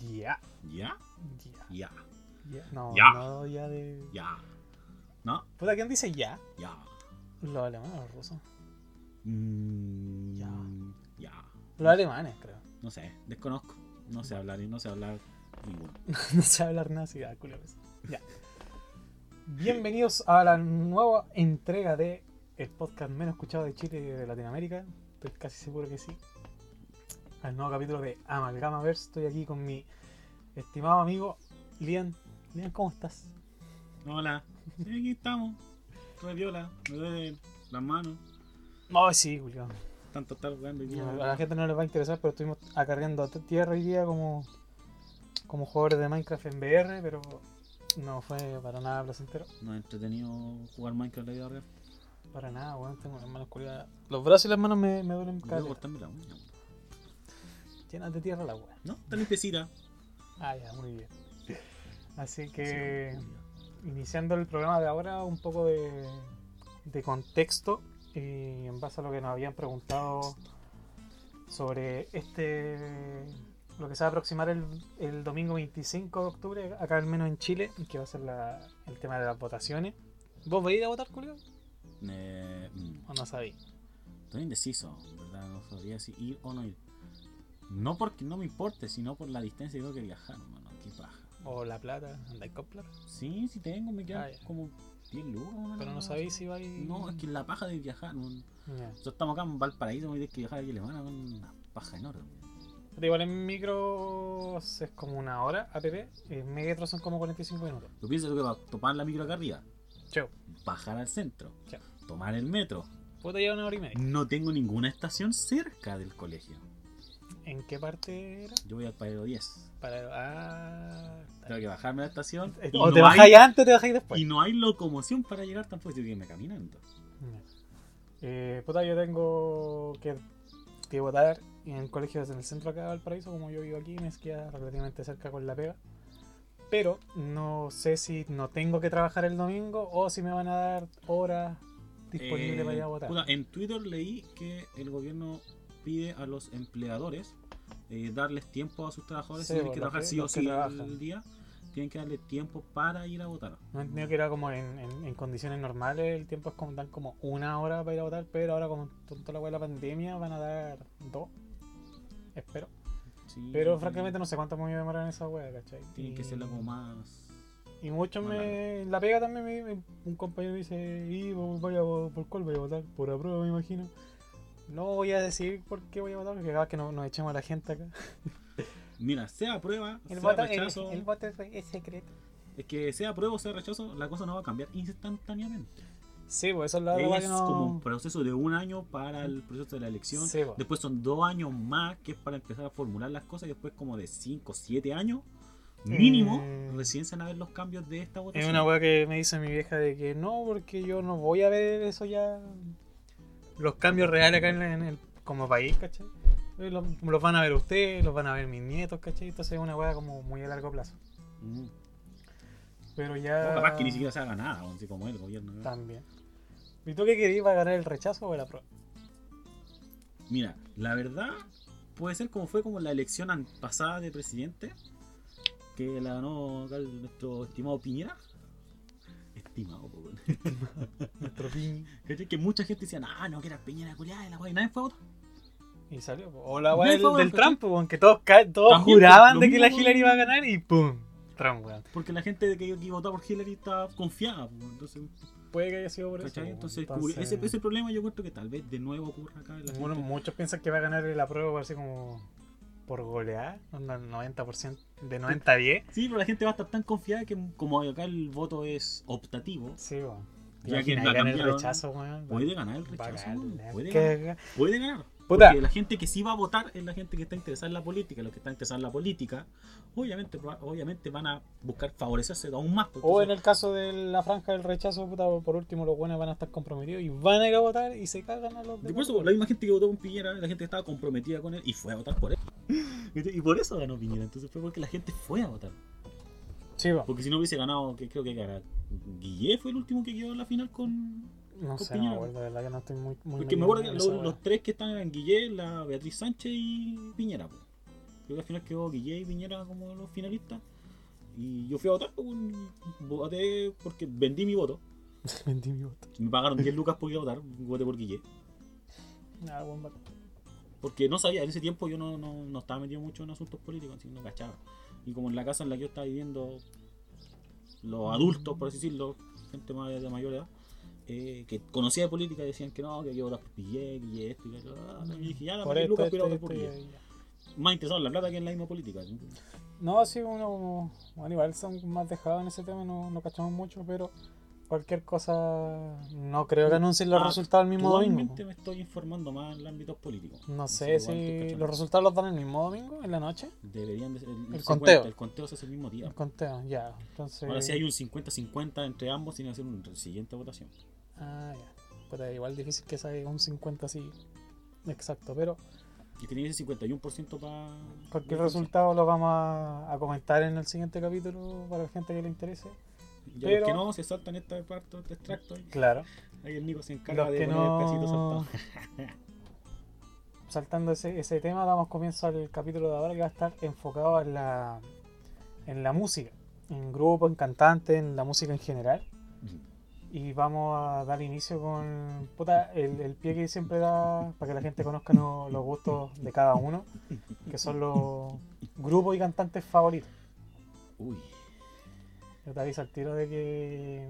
Ya. ¿Ya? Ya. Ya. ya. No, Ya. no, ya de. Ya. ¿No? Puta, ¿quién dice ya? Ya. Los alemanes o los rusos. Mm, Ya. Ya. Los alemanes, creo. No sé, desconozco. No sé hablar y no sé hablar ninguno. no sé hablar nada así, ah, culo, pues. Ya. Bienvenidos a la nueva entrega de el podcast menos escuchado de Chile y de Latinoamérica. Estoy casi seguro que sí. Al nuevo capítulo de Amalgamaverse. Estoy aquí con mi estimado amigo Lian. Lian, ¿cómo estás? Hola. Sí, aquí estamos. Re viola. Me duele las manos. Oh, sí, Julio. Tanto estar jugando día. A la gente no les va a interesar, pero estuvimos acarreando tierra hoy día como, como jugadores de Minecraft en VR, pero no fue para nada placentero. No es entretenido jugar Minecraft en la vida real. Para nada, weón. Tengo las manos culiadas. Los brazos y las manos me, me duelen Voy a caleta. cortarme la uña. Llenas de tierra la weá. No, está limpiecita. Ah, ya, muy bien. Así que, iniciando el programa de ahora, un poco de, de contexto y en base a lo que nos habían preguntado sobre este lo que se va a aproximar el, el domingo 25 de octubre, acá al menos en Chile, que va a ser la- el tema de las votaciones. ¿Vos vais a votar, Julio? Eh, mm, ¿O no sabéis? estoy indeciso, ¿verdad? No sabría si ir o no ir. No porque no me importe, sino por la distancia que tengo que viajar, hermano. Qué paja. ¿O La Plata? ¿Andáis con plata? Sí, sí tengo, me quedan Ah, ya. como 10 lucas. Pero no sabéis si vais... No, es que la paja de viajar. No, Ya. Nosotros estamos acá en Valparaíso, me tienes que viajar aquí a Alemania con una paja enorme. Pero igual en micros es como una hora, APP, en metro son como 45 minutos. Tú piensas que va a tomar la micro acá arriba, Chau. bajar al centro, Ya. tomar el metro. Puedo llevar una hora y media. No tengo ninguna estación cerca del colegio. ¿En qué parte era? Yo voy al Paradero 10. Para... Ah... Tengo que bajarme a la estación. O no te hay- bajáis antes o te bajáis después. Y no hay locomoción para llegar tampoco, tengo que irme caminando. Eh, puta, yo tengo que, que votar en colegios en el centro acá de Valparaíso, como yo vivo aquí, me queda relativamente cerca con la pega. Pero no sé si no tengo que trabajar el domingo o si me van a dar horas disponibles Eh, para ir a votar. puta, en Twitter leí que el gobierno pide a los empleadores eh, darles tiempo a sus trabajadores Sí, si tienen pues, que trabajar sí o sí el día. Tienen que darle tiempo para ir a votar. No entendido que era como en, en- en condiciones normales, el tiempo es como dan como una hora para ir a votar, pero ahora como con toda la la pandemia van a dar dos. Espero. Sí, Pero francamente no sé cuánto me voy a demorar en esa weá, ¿cachai? Tienen que serla como más. Y muchos más me. La pega también me, me- un compañero me dice, y a- por cuál voy a votar, por aprueba me imagino. No voy a decir por qué voy a votar, porque acá que no- nos echemos a la gente acá. Mira, sea prueba, El sea voto, el, rechazo. el voto es, es secreto. Es que sea prueba o sea rechazo, la cosa no va a cambiar instantáneamente. Sí, pues eso es la es que no. como un proceso de un año para el proceso de la elección. Sí, pues. Después son dos años más que es para empezar a formular las cosas. Y después como de cinco, siete años mínimo Eh. recién se van a ver los cambios de esta Es votación. una weá que me dice mi vieja de que no, porque yo no voy a ver eso ya. Los cambios reales acá en, en el, como país, ¿cachai? Eh, Los, los van a ver ustedes, los van a ver mis nietos, ¿cachai? Entonces es una weá como muy a largo plazo. Mm. Pero ya. Capaz que ni siquiera se haga nada, así como el gobierno. ¿no? También. ¿Y tú qué querías para ganar el rechazo o el apruebo? Mira, la verdad puede ser como fue como la elección pasada de presidente, que la ganó acá nuestro estimado Piñera. Estimado, po, weón. Nuestro piñi. ¿Cachai? Que mucha gente decía, ah, no, que era Piñera culiada la weá, y nadie fue a votar. Y salió. po. O la weá No, del, del. Trump, po, que todos, todos También, juraban de que la Hillary iba a ganar y ¡pum! Trump, weón. Porque la gente que, que votó por Hillary estaba confiada, po, entonces, Puede que haya sido por eso. ¿cachai? po, Entonces, que ese, ese problema yo creo que tal vez de nuevo ocurra acá. en la Bueno, gente. muchos piensan que va a ganar el apruebo así como por golear, onda 90% de 90 a 10. Sí, pero la gente va a estar tan confiada que como acá el voto es optativo, Sí, weón. Ya que la gana el rechazo, weón. puede ganar el rechazo. Puede ganar. Puede ganar. Puta. Porque la gente que sí va a votar es la gente que está interesada en la política. Los que están interesados en la política, obviamente, obviamente van a buscar favorecerse aún más. O en el caso de la franja del rechazo, puta, por último, los buenos van a estar comprometidos y van a ir a votar y se cagan a los demás. por eso, la misma gente que votó con Piñera, la gente que estaba comprometida con él y fue a votar por él. Y por eso ganó Piñera. Entonces fue porque la gente fue a votar. Sí, va. Porque si no hubiese ganado, que creo que era Guille fue el último que quedó en la final con. No sé, no Piñera. me acuerdo, de verdad que no estoy muy. muy Porque me acuerdo que los, tres que estaban eran Guille, la Beatriz Sánchez y Piñera. po. Creo que al final quedó Guille y Piñera como los finalistas. Y yo fui a votar, pues, voté porque vendí mi voto. Vendí mi voto. Me pagaron 10 lucas por ir a votar, voté por Guille. Nada, buen vato. Porque no sabía, en ese tiempo yo no, no, no estaba metido mucho en asuntos políticos, así que no cachaba. Y como en la casa en la que yo estaba viviendo, los adultos, por así decirlo, gente más de mayor edad, eh, que conocía de política decían que no, que yo votar por Guille esto y. Ah, Y dije, ya, Por dame 10 esto, lucas esto, por ya. Más interesado en la plata que en la misma política. No, sí, uno. Bueno, igual son más dejados en ese tema, no, no cachamos mucho, pero cualquier cosa. No creo que anuncien los Ah, resultados el mismo domingo. Me estoy informando más en el ámbito político. No sé si los resultados los dan el mismo domingo, en la noche. Deberían de ser. El, El 50, conteo. El conteo se hace el mismo día. El conteo, ya. Entonces. Ahora si hay un 50-50 entre ambos, tiene que ser una siguiente votación. Ah, ya. Pero igual difícil que salga un 50 así. Exacto, pero Y tenía ese 51% para. cualquier resultado lo vamos a, a comentar en el siguiente capítulo para la gente que le interese. Ya pero- los que no se saltan esta parte, este extracto. Claro. Ahí el Nico se encarga Los de que poner el pedacito no. saltado. Saltando ese, ese tema, damos comienzo al capítulo de ahora que va a estar enfocado en la, en la música, en grupo, en cantante, en la música en general. Y vamos a dar inicio con puta, el, el pie que siempre da para que la gente conozca no- los gustos de cada uno, que son los grupos y cantantes favoritos. Uy. Yo te aviso al tiro de que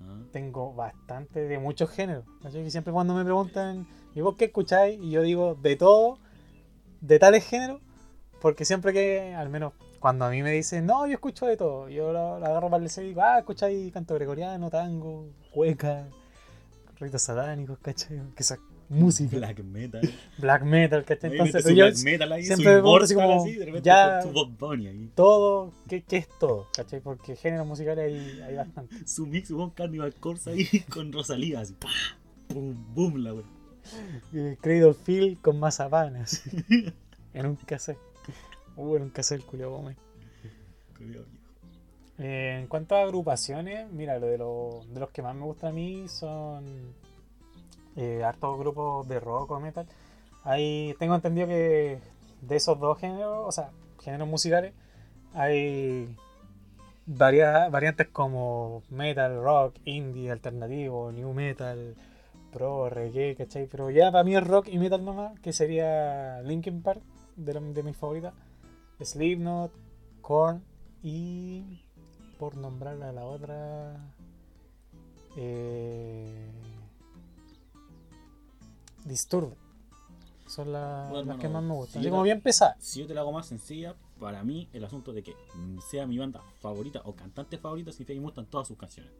Ah. tengo bastante de muchos géneros. ¿cachai? Que siempre cuando me preguntan, ¿y vos qué escucháis? Y yo digo, de todo, de tales géneros, porque siempre que, al menos cuando a mí me dicen, no, yo escucho de todo, yo lo, lo agarro para el y digo, ah, escucháis canto gregoriano, tango, cueca, ritos satánicos, ¿cachai? Que esa música, black, Black metal. metal, ¿cachai? Entonces, su yo black metal ahí, siempre su me pregunto así como, así, de repente ya- ahí. todo, ¿qué, qué es todo? ¿cachai? Porque géneros musicales hay, hay bastante. Su mix con Carnival Corsa ahí con Rosalía así. ¡pah! Boom, boom la wea. Eh, Cradle Field con mazapanes. en un cassette. Uh, en un cassette el Julio Gómez. Eh, en cuanto a agrupaciones, mira, lo de, lo- de los que más me gustan a mí son eh, hartos grupos de rock o metal. Hay, tengo entendido que de esos dos géneros, o sea, géneros musicales, hay varia- variantes como metal, rock, indie, alternativo, new metal, pro, reggae, ¿cachai? Pero ya para mí es rock y metal nomás, que sería Linkin Park, de, de mis favoritas, Slipknot, Korn y por nombrar a la otra eh, Disturbed son Bueno, las que más me si gustan yo así como la- bien pesadas Si yo te la hago más sencilla, para mí el asunto de que sea mi banda favorita o cantante favorita significa que me gustan todas sus canciones.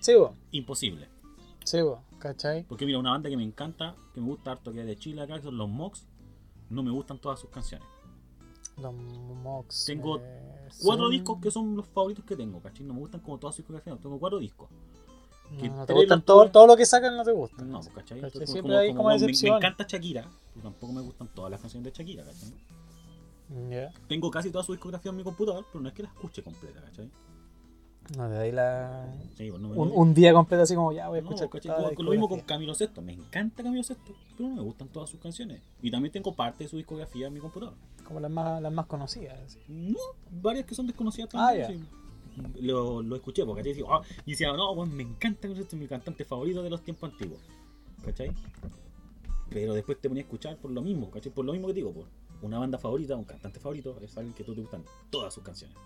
sí bo, Imposible. sí bo, ¿cachai? Porque mira, una banda que me encanta, que me gusta harto, que es de Chile acá, que son los Mox, no me gustan todas sus canciones. Los Mox Tengo eh, Cuatro son- discos que son los favoritos que tengo, ¿cachai? No me gustan como todas sus discografías, tengo cuatro discos. que no, no te gustan los todo, todo lo que sacan no te gusta No, ¿cachai? Siempre hay como me- me, encanta Shakira, pero tampoco me gustan todas las canciones de Shakira, ¿cachai? Tengo casi toda su discografía en mi computador, pero no es que la escuche completa, ¿cachai? No te dais la Sí, pues, no me- un, un día completo así como ya voy a No, escuchar con lo mismo con. Camilo Sesto. Me encanta Camilo Sesto, pero no me gustan todas sus canciones. Y también tengo parte de su discografía en mi computador. como las más las más conocidas así. No, varias que son desconocidas Ah, también. sí. Lo, lo escuché porque digo, ah, y decía, no, bueno, me encanta Camilo Sesto, es mi cantante favorito de los tiempos antiguos. ¿Cachai? Pero después te ponía a escuchar por lo mismo, ¿cachai? Por lo mismo que digo, por una banda favorita, un cantante favorito, es alguien que tú te gustan todas sus canciones.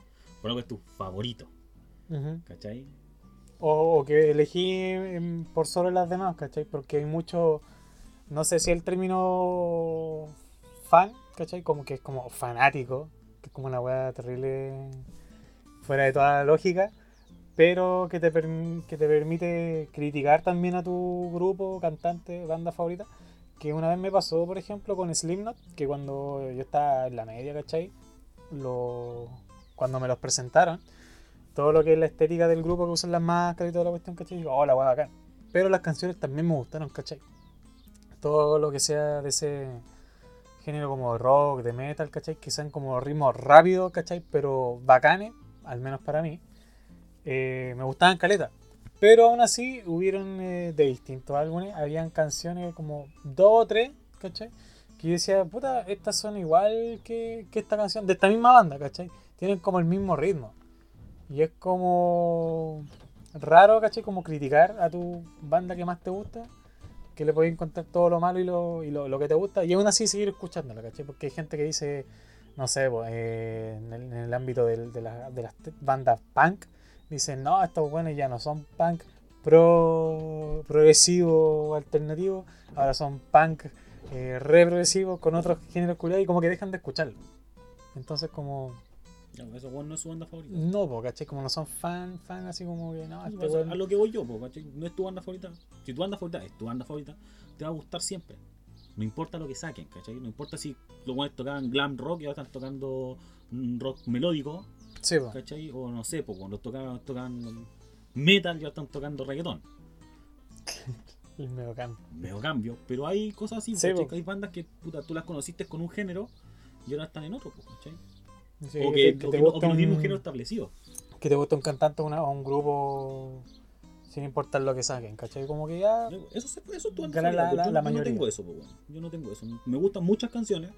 Por algo es tu favorito, ¿cachai? O, o que elegí em, por sobre las demás, ¿cachai? Porque hay mucho, no sé si el término fan, ¿cachai? Como que es como fanático, que es como una weá terrible fuera de toda lógica, pero que te, que te permite criticar también a tu grupo, cantante, banda favorita. Que una vez me pasó, por ejemplo, con Slipknot, que cuando yo estaba en la media, ¿cachai? Lo, cuando me los presentaron, todo lo que es la estética del grupo que usan las máscaras y toda la cuestión, ¿cachai? Digo, hola, weá, bacán. Pero las canciones también me gustaron, ¿cachai? Todo lo que sea de ese género como rock, de metal, ¿cachai? Que sean como ritmos rápidos, ¿cachai? Pero bacanes, al menos para mí. eh, me gustaban caleta. Pero aún así, hubieron eh, de distintos álbumes, habían canciones como dos o tres, ¿cachai? Que yo decía, puta, estas son igual que, que esta canción, de esta misma banda, ¿cachai? Tienen como el mismo ritmo. Y es como raro, ¿cachai? Como criticar a tu banda que más te gusta, que le podéis encontrar todo lo malo y lo, y lo, lo que te gusta, y aún así seguir escuchándola, ¿cachai? Porque hay gente que dice, no sé, pues, eh, en, el, ámbito de, la- de las bandas punk, dicen, no, estos buenos ya no son punk pro progresivo alternativo, ahora son punk eh, re progresivo con otros géneros culiados y como que dejan de escucharlo. Entonces como, Ya, pues, eso weón no es su banda favorita. no, po, ¿cachai? Como no son fan, fan así como que no, este weón- a lo que voy yo, po, ¿cachai? no es tu banda favorita. Si tu banda favorita es tu banda favorita, te va a gustar siempre. No importa lo que saquen, ¿cachai? No importa si los buenos tocaban glam rock y ahora están tocando rock melódico, Sí, po. ¿cachai? O no sé, pues cuando tocaban, tocaban metal y ahora están tocando reggaetón. el medio cambio. Medio cambio, pero hay cosas así, Sí, po. Hay bandas que puta, tú las conociste con un género y ahora están en otro, ¿cachai? Sí, o que, que, te- que o te que o que no un género establecido. que te gusta un cantante o una- o un grupo sin importar lo que saquen, ¿cachai? Como que ya... Eso, eso Gana la- favorita, la- yo, la mayoría. no tengo eso, pues, weón. yo no tengo eso. Me gustan muchas canciones,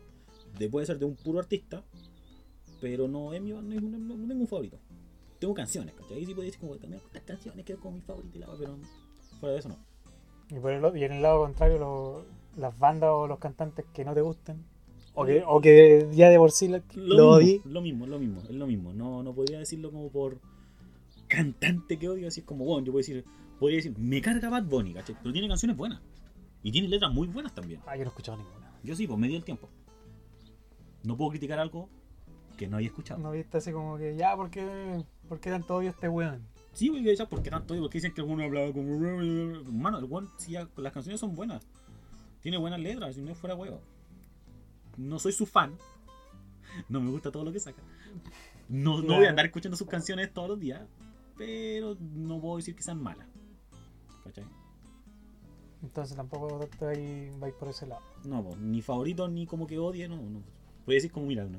de, puede ser de un puro artista, pero no es mi no, no- no tengo un favorito. Tengo canciones, ¿cachai? Ahí sí puedo decir como también estas canciones que es como mi favorita, y pero fuera de eso no. Y, por el, y en el lado contrario, lo- las bandas o los cantantes que no te gusten, o que, o que ya de por sí lo, Lo, mismo, lo mismo, lo mismo, es lo mismo. No, no podría decirlo como por cantante que odio, así es como, bueno, yo puedo decir, podría decir, me carga Bad Bunny, ¿cachai? Pero tiene canciones buenas. Y tiene letras muy buenas también. Ah, yo no he escuchado ninguna. Yo sí, pues me di el tiempo. No puedo criticar algo que no haya escuchado. No viste así como que, ya, ¿por qué, por qué tanto odio a este weón? Sí, güey, ya, ¿por qué tanto? Porque dicen que alguno hablaba como. Mano, el one, sí, las canciones son buenas. Tiene buenas letras, si no fuera huevo. No soy su fan. No me gusta todo lo que saca. No, no voy a andar escuchando sus canciones todos los días. Pero no puedo decir que sean malas. ¿Cachai? Entonces tampoco vais, vais por ese lado. No, pues, ni favorito ni como que odie, no. no. Voy a decir como, mira, una,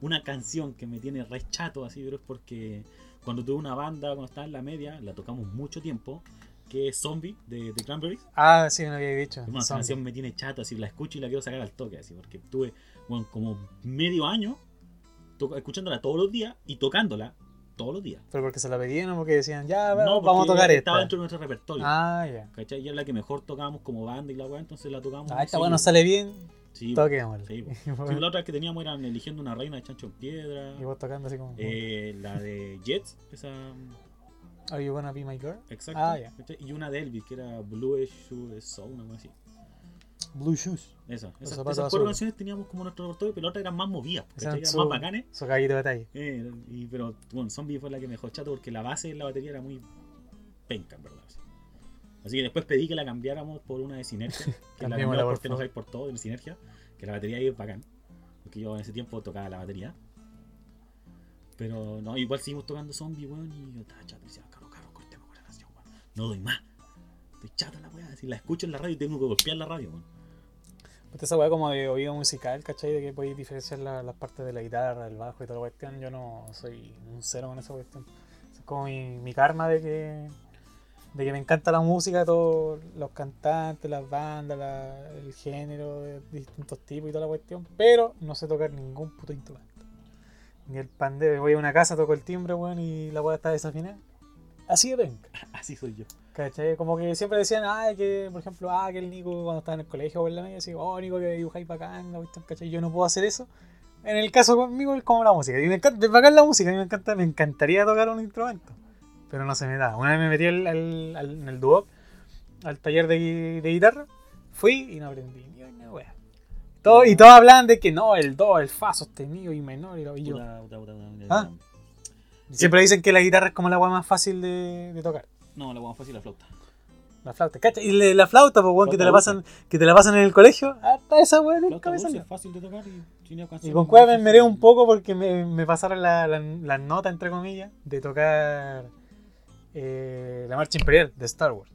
una canción que me tiene re chato así, pero es porque cuando tuve una banda, cuando estaba en la media, la tocamos mucho tiempo, que es Zombie de, de Cranberries. Ah, sí, me había dicho. Hermano, esa canción me tiene chato, así la escucho y la quiero sacar al toque, así, porque tuve bueno, como medio año escuchándola todos los días y tocándola todos los días. Pero porque se la pedían o porque decían, ya, No, vamos a tocar estaba esta. dentro de nuestro repertorio. Ah, ya. ¿Cachai? Y era la que mejor tocábamos como banda y la weá, entonces la tocábamos. Ah, esta weón no seguido. sale bien, Sí, toquémosla. Sí, Sí, la otra que teníamos eran eligiendo una reina de chancho en piedra. y vos tocando así como, eh, la de Jets, esa. Are you gonna be my girl? Exacto. Ah, ya. ¿cachai? Y una de Elvis, que era Bluish Shoe Soul, una cosa así. Blue Shoes. Esa. Esas, esas cuatro canciones teníamos como nuestro repertorio, pero otras eran más movidas, Eran más bacanes. su de batalla. Eh, y, pero bueno, Zombie fue la que me dejó chato porque la base de la batería era muy penca, en verdad. Así que después pedí que la cambiáramos por una de Sinergia. Que la cambiamos por por todo, de Sinergia. Que la batería ahí es bacán. Porque yo en ese tiempo tocaba la batería. Pero no, igual seguimos tocando Zombie, weón. Y yo estaba chato. Y decía, No doy más. Estoy chato la weá. Si la escucho en la radio tengo que golpear la radio, weón. Pues esa weá como de oído musical, ¿cachai? De que podéis diferenciar la- las partes de la guitarra, el bajo y toda la cuestión. Yo no soy un cero con esa cuestión. Es como mi, karma de que de que me encanta la música, todos los cantantes, las bandas, el género de distintos tipos y toda la cuestión, pero no sé tocar ningún puto instrumento. Ni el pandero, voy a una casa, toco el timbre, weón, y la weá está desafinada. Así de venga. Así soy yo. ¿Cachai? Como que siempre decían, ay, que, por ejemplo, ah, que el Nico cuando estaba en el colegio o en la media, decía, oh, Nico, que dibujáis bacán, ¿cachai? Yo no puedo hacer eso. En el caso conmigo es como la música. Y me encanta, bacán la música, a mí me encanta, me encantaría tocar un instrumento. Pero no se me da. Una vez me metí al, al- al- en el dúo, al taller de, de guitarra, fui y no aprendí ni una wea. Todo, y todos hablaban de que no, el do, el fa sostenido y menor y lo y yo. Ah. Siempre dicen que la guitarra es como la wea más fácil de, de tocar. No, la weá fácil la flauta. La flauta, ¿cachai? Y le- la flauta, pues, weón, que te la pasan, que te la pasan en el colegio, hasta esa weón nunca Flauta me dulce salió. es fácil de tocar y tiene Y con muy cueva me difíciles. meré un poco porque me, me pasaron la, la, la nota, entre comillas, de tocar eh, la marcha imperial de Star Wars.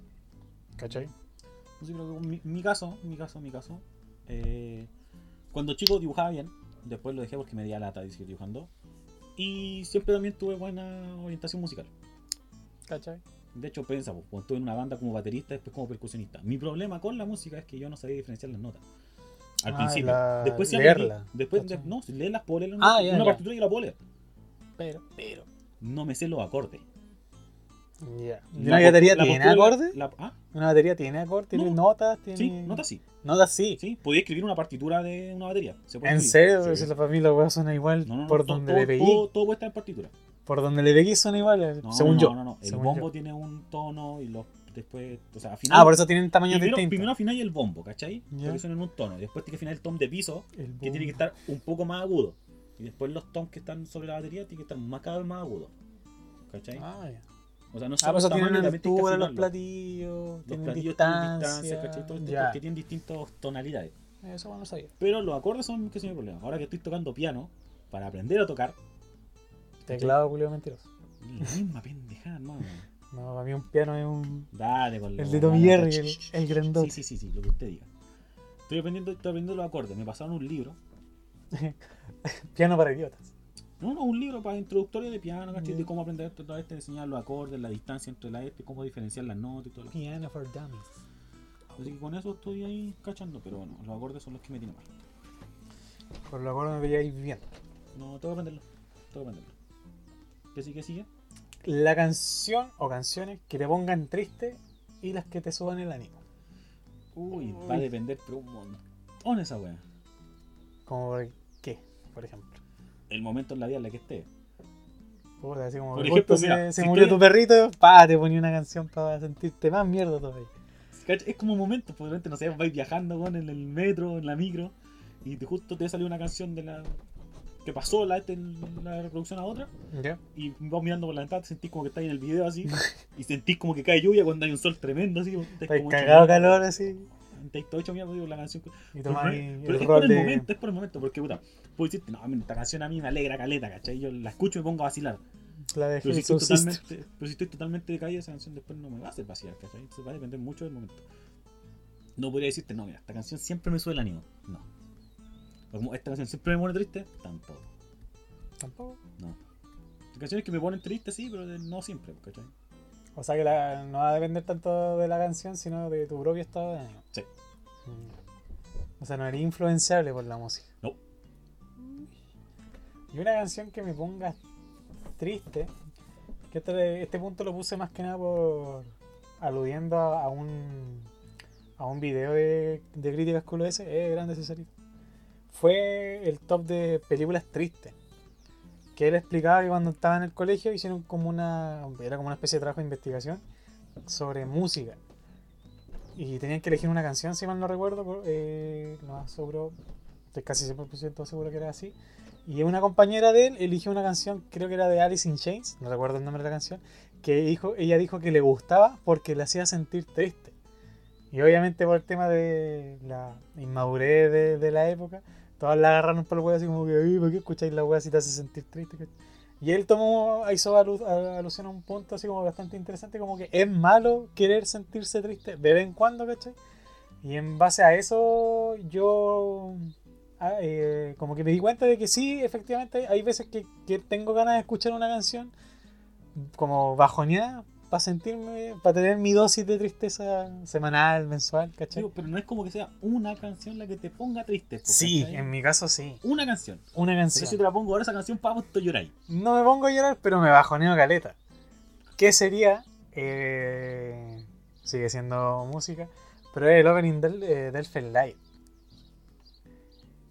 ¿Cachai? Yo creo que mi, mi caso, mi caso, mi caso. eh, cuando chico dibujaba bien, después lo dejé porque me di lata de seguir dibujando. Y siempre también tuve buena orientación musical. ¿Cachai? De hecho, piensa, pues, cuando estuve en una banda como baterista, después como percusionista. Mi problema con la música es que yo no sabía diferenciar las notas. al Ah, principio. la- después se leerla, Después, no, si leerlas puedo leer Ah, una, ya, una ya. partitura y la puedo leer. Pero, pero. No me sé los acordes. Ya. ¿Y La ¿Una batería la tiene acordes? la- ¿ah? ¿Una batería tiene acordes? ¿Tiene No. notas? ¿Tiene... Sí, notas sí. Notas sí. Sí, podía escribir una partitura de una batería. Se puede ¿En escribir. serio? Sí. Si la familia weá suena igual No, no, no, por donde todo, le pegué. Todo, todo puede estar en partitura. Por donde le pegué suena igual, eh, No, según no, yo. No, no, El según bombo yo. tiene un tono y los después. O sea, afinar. Ah, por eso tienen tamaños primero, distintos. primero afináis el bombo, ¿cachai? Ya. Porque suena en un tono. Y después tiene que afinar el tom de piso, El que tiene que estar un poco más agudo. Y después los toms que están sobre la batería tienen que estar más cada vez más agudos. ¿Cachai? Ah, ya. O sea, no Ah, tamaño, tienen altura los platillos, Los tienen platillos tienen distancia. distancia, ¿cachai? Todo esto ya. porque tienen distintas tonalidades. Eso bueno, no sabía. Pero los acordes son que son mi problema. Ahora que estoy tocando piano, para aprender a tocar, Teclado, Julio mentiroso. la misma pendejada, hermano. No, para mí un piano es un. Dale con El de Tommy Jerry, el, el grandote. Sí, sí, sí, sí, lo que usted diga. Estoy aprendiendo, estoy aprendiendo los acordes. Me pasaron un libro. Piano para idiotas. No, no, un libro para introductorio de piano, ¿cachai? Ya. De cómo aprender todo esto, enseñar los acordes, la distancia entre la este, cómo diferenciar las notas y todo lo Piano for dummies. Así que con eso estoy ahí cachando, pero bueno, los acordes son los que me tienen mal. Por lo acuerdo me veíais bien. No, tengo que aprenderlo. Tengo que aprenderlo. ¿Qué sigue, sigue? La canción o canciones que te pongan triste y las que te suban el ánimo. Uy, Uy. va a depender, pero un montón esa wea. Como por qué, por ejemplo. El momento en la vida en la que esté. Puta, así como Por ejemplo, justo se, mira, se si murió estoy- tu perrito, pa, te ponía una canción para sentirte más mierda todavía. Es como un momento, pues de repente, no sé, vais viajando weón, en el metro, en la micro, y justo te salió una canción de la que pasó la, este, la reproducción a otra, y vas mirando por la ventana, te sentís como que estás en el video así, y sentís como que cae lluvia cuando hay un sol tremendo así. Estás como cagado calor así. Estáis todo hecho mierda, digo, la canción. Y Pero, pero el es por el de. momento, es por el momento, porque puta, puedo decirte, no, esta canción a mí me alegra caleta, ¿cachai? Yo la escucho y me pongo a vacilar. La de Pero si, estoy totalmente, pero si estoy totalmente decaído, esa canción después no me va a hacer vacilar, ¿cachai? Entonces va a depender mucho del momento. No podría decirte, no, mira, esta canción siempre me sube el ánimo. No. Como esta canción siempre me pone triste, tampoco. Tampoco. No. Hay canciones que me ponen triste, sí, pero no siempre, ¿cachai? O sea que la- no va a depender tanto de la canción, sino de tu propio estado de ánimo. Sí. Mm. O sea, no eres influenciable por la música. No. Y una canción que me ponga triste, que este, este punto lo puse más que nada por aludiendo a, a un a un video de, de críticas culo ese, eh, grande Cesarito. Fue el top de películas tristes. Que él explicaba que cuando estaba en el colegio hicieron como una. Era como una especie de trabajo de investigación sobre música. Y tenían que elegir una canción, si mal no recuerdo. Eh, lo más seguro, estoy casi 100% seguro que era así. Y una compañera de él eligió una canción, creo que era de Alice in Chains, no recuerdo el nombre de la canción, que dijo, ella dijo que le gustaba porque le hacía sentir triste. Y obviamente por el tema de la inmadurez de, de la época, todas la agarraron por el huevo así como que, "Ay, ¿por qué escucháis la hueá si te hace sentir triste? cachai?". Y él tomó, hizo alu- alusión a un punto así como bastante interesante, como que es malo querer sentirse triste de vez en cuando, ¿cachai? Y en base a eso yo ah, eh, como que me di cuenta de que sí, efectivamente hay veces que, que tengo ganas de escuchar una canción como bajoneada para sentirme, para tener mi dosis de tristeza semanal, mensual, ¿cachai? Digo, pero no es como que sea una canción la que te ponga triste. po, Sí, ¿cachai? en mi caso sí. Una canción. Una Pero si te canción. la pongo ahora esa canción, vamos, tú lloráis. No me pongo a llorar, pero me bajoneo caleta. ¿Qué sería? Eh, sigue siendo música, pero es el opening del, eh, del Light.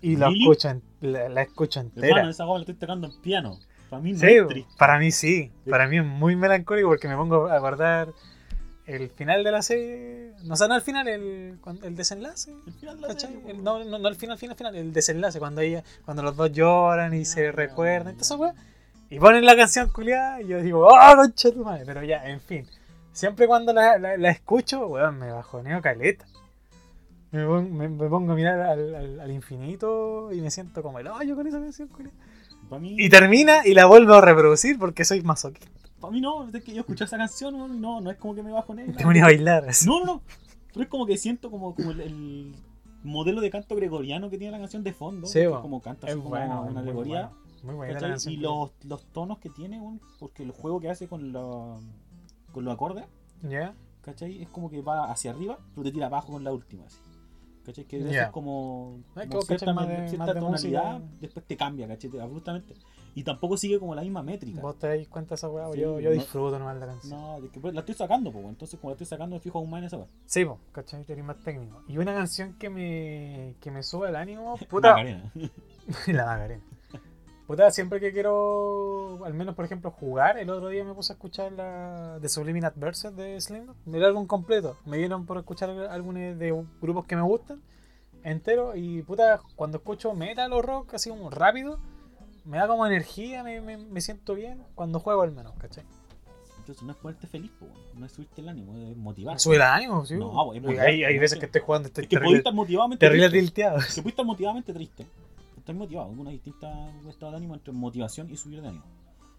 Y lo escucho en- la, la escucho entera. Hermano, esa goma la estoy tocando en piano. Para mí Sí, para mí sí. Para mí es muy melancólico porque me pongo a acordar el final de la serie. No, o sea, no el final, el, el desenlace. El final de la serie, El- no, no, no el final, final, final, el desenlace, cuando ella, cuando los dos lloran y Ya, se recuerdan, ya. weón. Y ponen la canción culiada y yo digo, ¡oh, concha tu madre! Pero ya, en fin. Siempre cuando la, la- la escucho, weón, me bajoneo caleta. Me, me- me pongo a mirar al, al- al infinito y me siento como el hoyo con esa canción culiada. Para mí, Y termina y la vuelvo a reproducir porque soy masoquista. para mí no, es que yo escuché esa canción, y no, no es como que me bajo en ella. Te ponía a bailar. así. No, no, no. Pero es como que siento como, como el, el modelo de canto gregoriano que tiene la canción de fondo. Sí, como canta Es como bueno, una muy alegoría. Muy buena canción. Y los, los tonos que tiene, porque el juego que hace con, la, con los acordes, ¿Ya? ¿cachai? Es como que va hacia arriba, pero te tira abajo con la última. Así. ¿Cachai? Que Ya. eso es como, como que vos cierta, cachai más men- de- cierta más de tonalidad, música. después te cambia, ¿cachai? Te- Abruptamente. Y tampoco sigue como la misma métrica. Vos te dais cuenta de esa weá, Sí, yo, yo no- disfruto nomás la canción. No, de que, pues, la estoy sacando, pues, entonces como la estoy sacando me fijo aún más en esa weá. Sí, po, ¿cachai? Eres más técnico. Y una canción que me, que me sube el ánimo, puta. Macarena. la Macarena. Puta, siempre que quiero, al menos por ejemplo, jugar, el otro día me puse a escuchar la de Subliminal Verses de Slipknot, el álbum completo. Me dieron por escuchar álbumes de grupos que me gustan, entero, y puta, cuando escucho metal o rock, así como rápido, me da como energía, me, me, me siento bien, cuando juego al menos, ¿cachai? Entonces no es ponerte feliz, no es subirte el ánimo, es motivar. Me sube el ánimo, sí. No, es hay, veces que estoy jugando, estoy Es que podés terrible, estar motivadamente terrible triste. tilteado. Que puedes estar motivadamente triste. Estás motivado. Hay una distinta estado de ánimo entre motivación y subir de ánimo.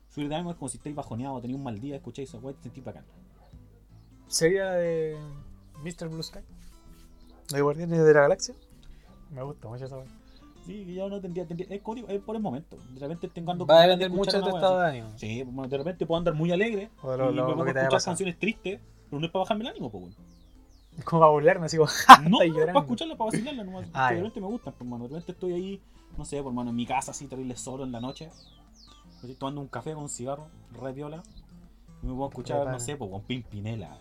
Subir de ánimo es como si estáis bajoneado, tenéis un mal día, escucháis esa weá y te sentís bacán. Sería de Mr. Blue Sky, de Guardianes de la Galaxia. Me gusta mucho esa. Sí, que ya no tendría, tendría- es, como digo, es por el momento. De repente tengo ando Va a de depender mucho de tu estado de ánimo. Sí, bueno, de repente puedo andar muy alegre O y lo, me lo- pongo a escuchar pasado. canciones tristes, pero no es para bajarme el ánimo, pues, weón. Como para burlarme, así como, No, Estáis para escucharla, para vacilarla nomás. Ah, de repente me gustan, por mano. De repente estoy ahí, no sé, por mano, en mi casa así, terrible solo en la noche. Estoy tomando un café con un cigarro, re viola. Y me puedo escuchar, Repara. no sé, pues con Pimpinela.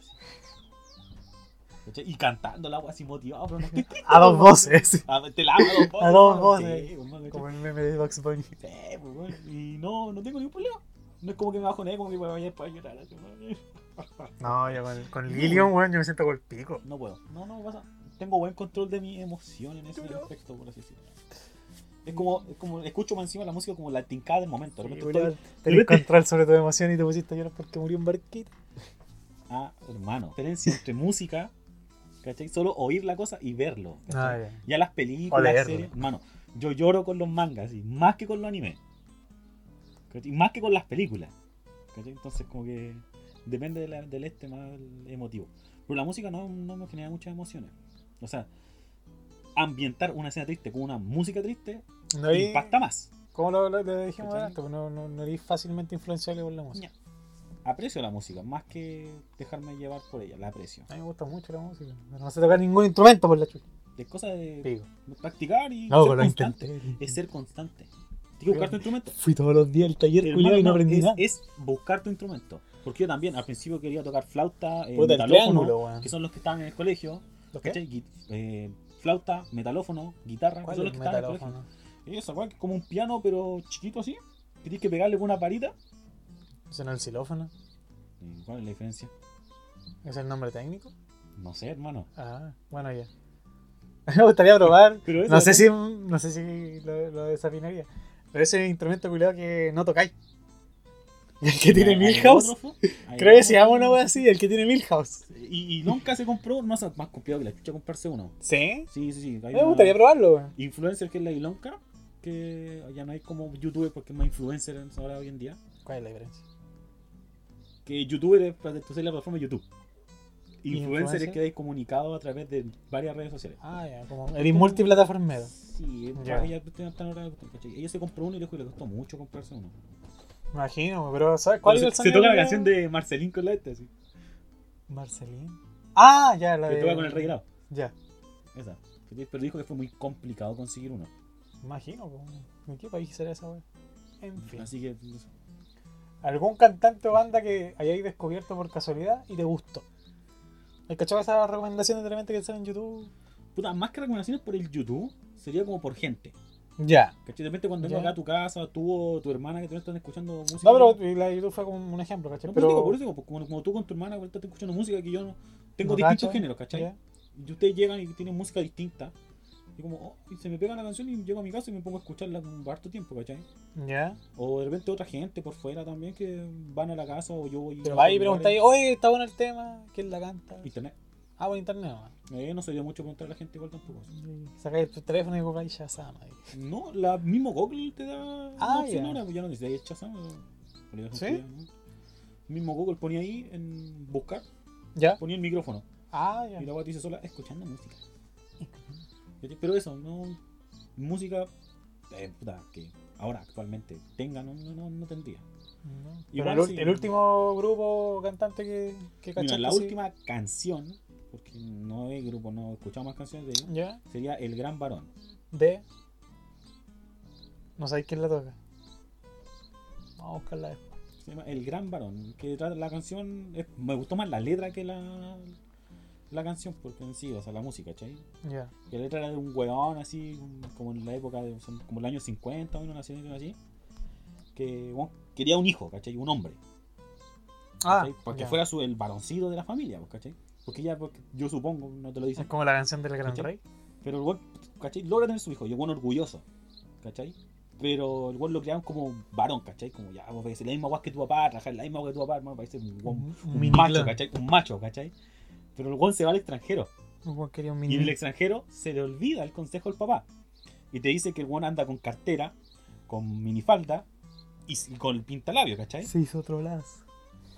Y cantando el agua así motivado, pero no estoy triste, a dos pues, voces. A, te la hago a dos voces. A dos voces. Sí, pues, Como el meme de Bugs Bunny. Sí, pues, bueno, Y no, no tengo ningún problema. No es como que me bajoné, como que me vaya para llorar. Así. No, yo con, con Lilium, weón, yo me siento con el pico. No puedo. No, no pasa. Tengo buen control de mi emoción en ese aspecto, por así decirlo. Es como, es como, escucho más encima la música como la tincada del momento. De repente estoy- Tenés repente- control sobre tu emoción y te pusiste a llorar porque murió un barquito. Ah, hermano. Diferencia entre música, ¿cachai? Solo oír la cosa y verlo. Ah, ya. Ya las películas, leerlo. series. Hermano, yo lloro con los mangas, y más que con los animes. ¿cachai? Más que con las películas. ¿cachai? Entonces, como que depende de la- del este más emotivo. Pero la música no, no me genera muchas emociones. O sea, ambientar una escena triste con una música triste No eres- impacta más. Como lo, lo- lo dijimos antes, no, no, no eres fácilmente influenciable por la música. Aprecio la música, más que dejarme llevar por ella, la aprecio. A mí me gusta mucho la música. No sé tocar ningún instrumento por la chucha. Es cosa de Pico. practicar y No, ser constante. Es ser constante. Tienes que buscar tu instrumento. Fui todos los días al taller culiado y no aprendí es, nada. es buscar tu instrumento. Porque yo también al principio quería tocar flauta, eh, metalófono, que son los que estaban en el colegio. ¿Los eh, flauta, metalófono, guitarra, ¿Cuál es el el metalófono? colegio. Y esa weá que es como un piano, pero chiquito así. Que tienes que pegarle con una varita. ¿Ese no es el xilófono? ¿Y ¿Cuál es la diferencia? ¿Es el nombre técnico? No sé, hermano. Ah, bueno, ya. Me gustaría probar. Pero eso No sé es- si, no sé si lo, lo desafinaría. Pero ese instrumento culiado que no tocáis. El que tiene ¿Hay Milhouse. Creo que se llama una wea así, el que tiene Milhouse. Y, y nunca se compró, es más copiado que la chucha comprarse uno. ¿Sí? Sí, sí, sí. hay Me gustaría probarlo, weón. Influencer que es la Ilonka, que ya no hay como youtuber porque es más influencer en- ahora hoy en día. ¿Cuál es la diferencia? Que youtuber es para la plataforma YouTube. Influencer es que hay comunicado a través de varias redes sociales. Ah, ya, como eres multiplataformero. Sí, Ya. ella se compró uno y le costó mucho comprarse uno. Imagino, pero ¿sabes cuál Pero es el se, se sonido toca la canción de Marcelín con la este, así. Marcelín. Ah, ya, la Que de. toca con el rey helado. Ya. Esa. Pero dijo que fue muy complicado conseguir uno. Imagino. ¿en qué país será esa wea? En fin. Así que. ¿Algún cantante o banda que hayáis descubierto por casualidad y te gustó? ¿Has cachado esas recomendaciones de repente que salen en YouTube? Puta, más que recomendaciones por el YouTube, sería como por gente. Ya. ¿Cachai? De repente cuando vengo acá a tu casa, tú o tu hermana que te están escuchando música. No, pero la YouTube fue como un ejemplo, ¿cachai? No, pero pero... por eso digo, pues, como, como tú con tu hermana ahorita estás escuchando música que yo no. Tengo No distintos géneros, ¿cachai? Y ustedes llegan y tienen música distinta. Y como, oh, y se me pega la canción y llego a mi casa y me pongo a escucharla un harto tiempo, ¿cachai? Ya. O de repente otra gente por fuera también que van a la casa o yo voy Pero a vais y preguntáis, oye, está bueno el tema, ¿quién la canta? Internet. Ah, por internet, nomás. Eh, no soy de mucho preguntar a la gente igual tampoco. Y Sacáis tu teléfono y buscáis Shazam ahí. No, la mismo Google te da Ah, opción ya. ahora, pues ya no necesitas el Shazam. eh, ¿Sí? Mismo Google ponía ahí en buscar, ¿Ya? ponía el micrófono. Ah, ya. Y la te dice sola escuchando música. Pero eso, no. Música. eh, puta, que ahora actualmente tenga, no, no, no, no tendría. No. Igual Pero el, sí. el último grupo cantante que, que Mira, la última canción porque no es grupo, no he escuchado más canciones de ellos, ¿Ya? sería El Gran Varón. De. No sabéis quién la toca. Vamos a buscarla después. Se llama El Gran Varón. Que trata la canción. es- me gustó más la letra que la, la canción, porque en sí, o sea, la música, ¿cachai? Ya. Que la letra era de un weón así, como en la época de. como el año 50, una nación así. Que bueno, quería un hijo, ¿cachai? Un hombre. Ah, ¿cachai? Para que ya. fuera su, el varoncito de la familia, pues, ¿cachai? Porque ya, porque yo supongo, no te lo dicen. Es como la canción del Gran ¿Cachai? Rey. Pero el weón, ¿cachai? Logra tener su hijo, y el weón orgulloso, ¿cachai? Pero el weón lo creaban como varón, ¿cachai? Como ya, vos ves la misma weá que tu papá, la misma weá que tu papá, hermano, parece un, weón- Un- un un macho, clan. ¿cachai? Un macho, ¿cachai? Pero el weón se va al extranjero. Un weón quería un Y mini. en el extranjero se le olvida el consejo del papá. Y te dice que el weón anda con cartera, con minifalda y, y con el pintalabio, ¿cachai? Se hizo otro lazo.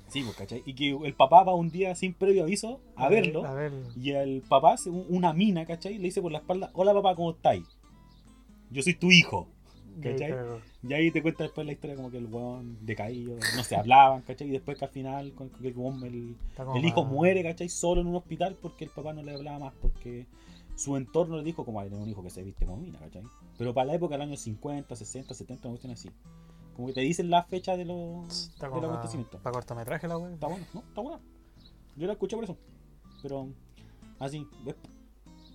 Sí, pues, ¿cachai? Y que el papá va un día sin previo aviso a verlo. A verlo. Y el papá, una mina, ¿cachai? Le dice por la espalda, hola papá, ¿cómo estáis? Yo soy tu hijo. ¿Cachai? Y ahí te cuenta después la historia como que el weón decaído, no se hablaban, ¿cachai? Y después que al final con- el, hijo muere, ¿cachai? Solo en un hospital porque el papá no le hablaba más, porque su entorno le dijo como hay un hijo que se viste como mina, ¿cachai? Pero para la época del año 50, 60, 70, me gustan así. Como que te dicen la fecha de los, de los para, acontecimientos. para cortometraje la wea. Está bueno, ¿no? Está bueno. Yo la escuché por eso. Pero así, es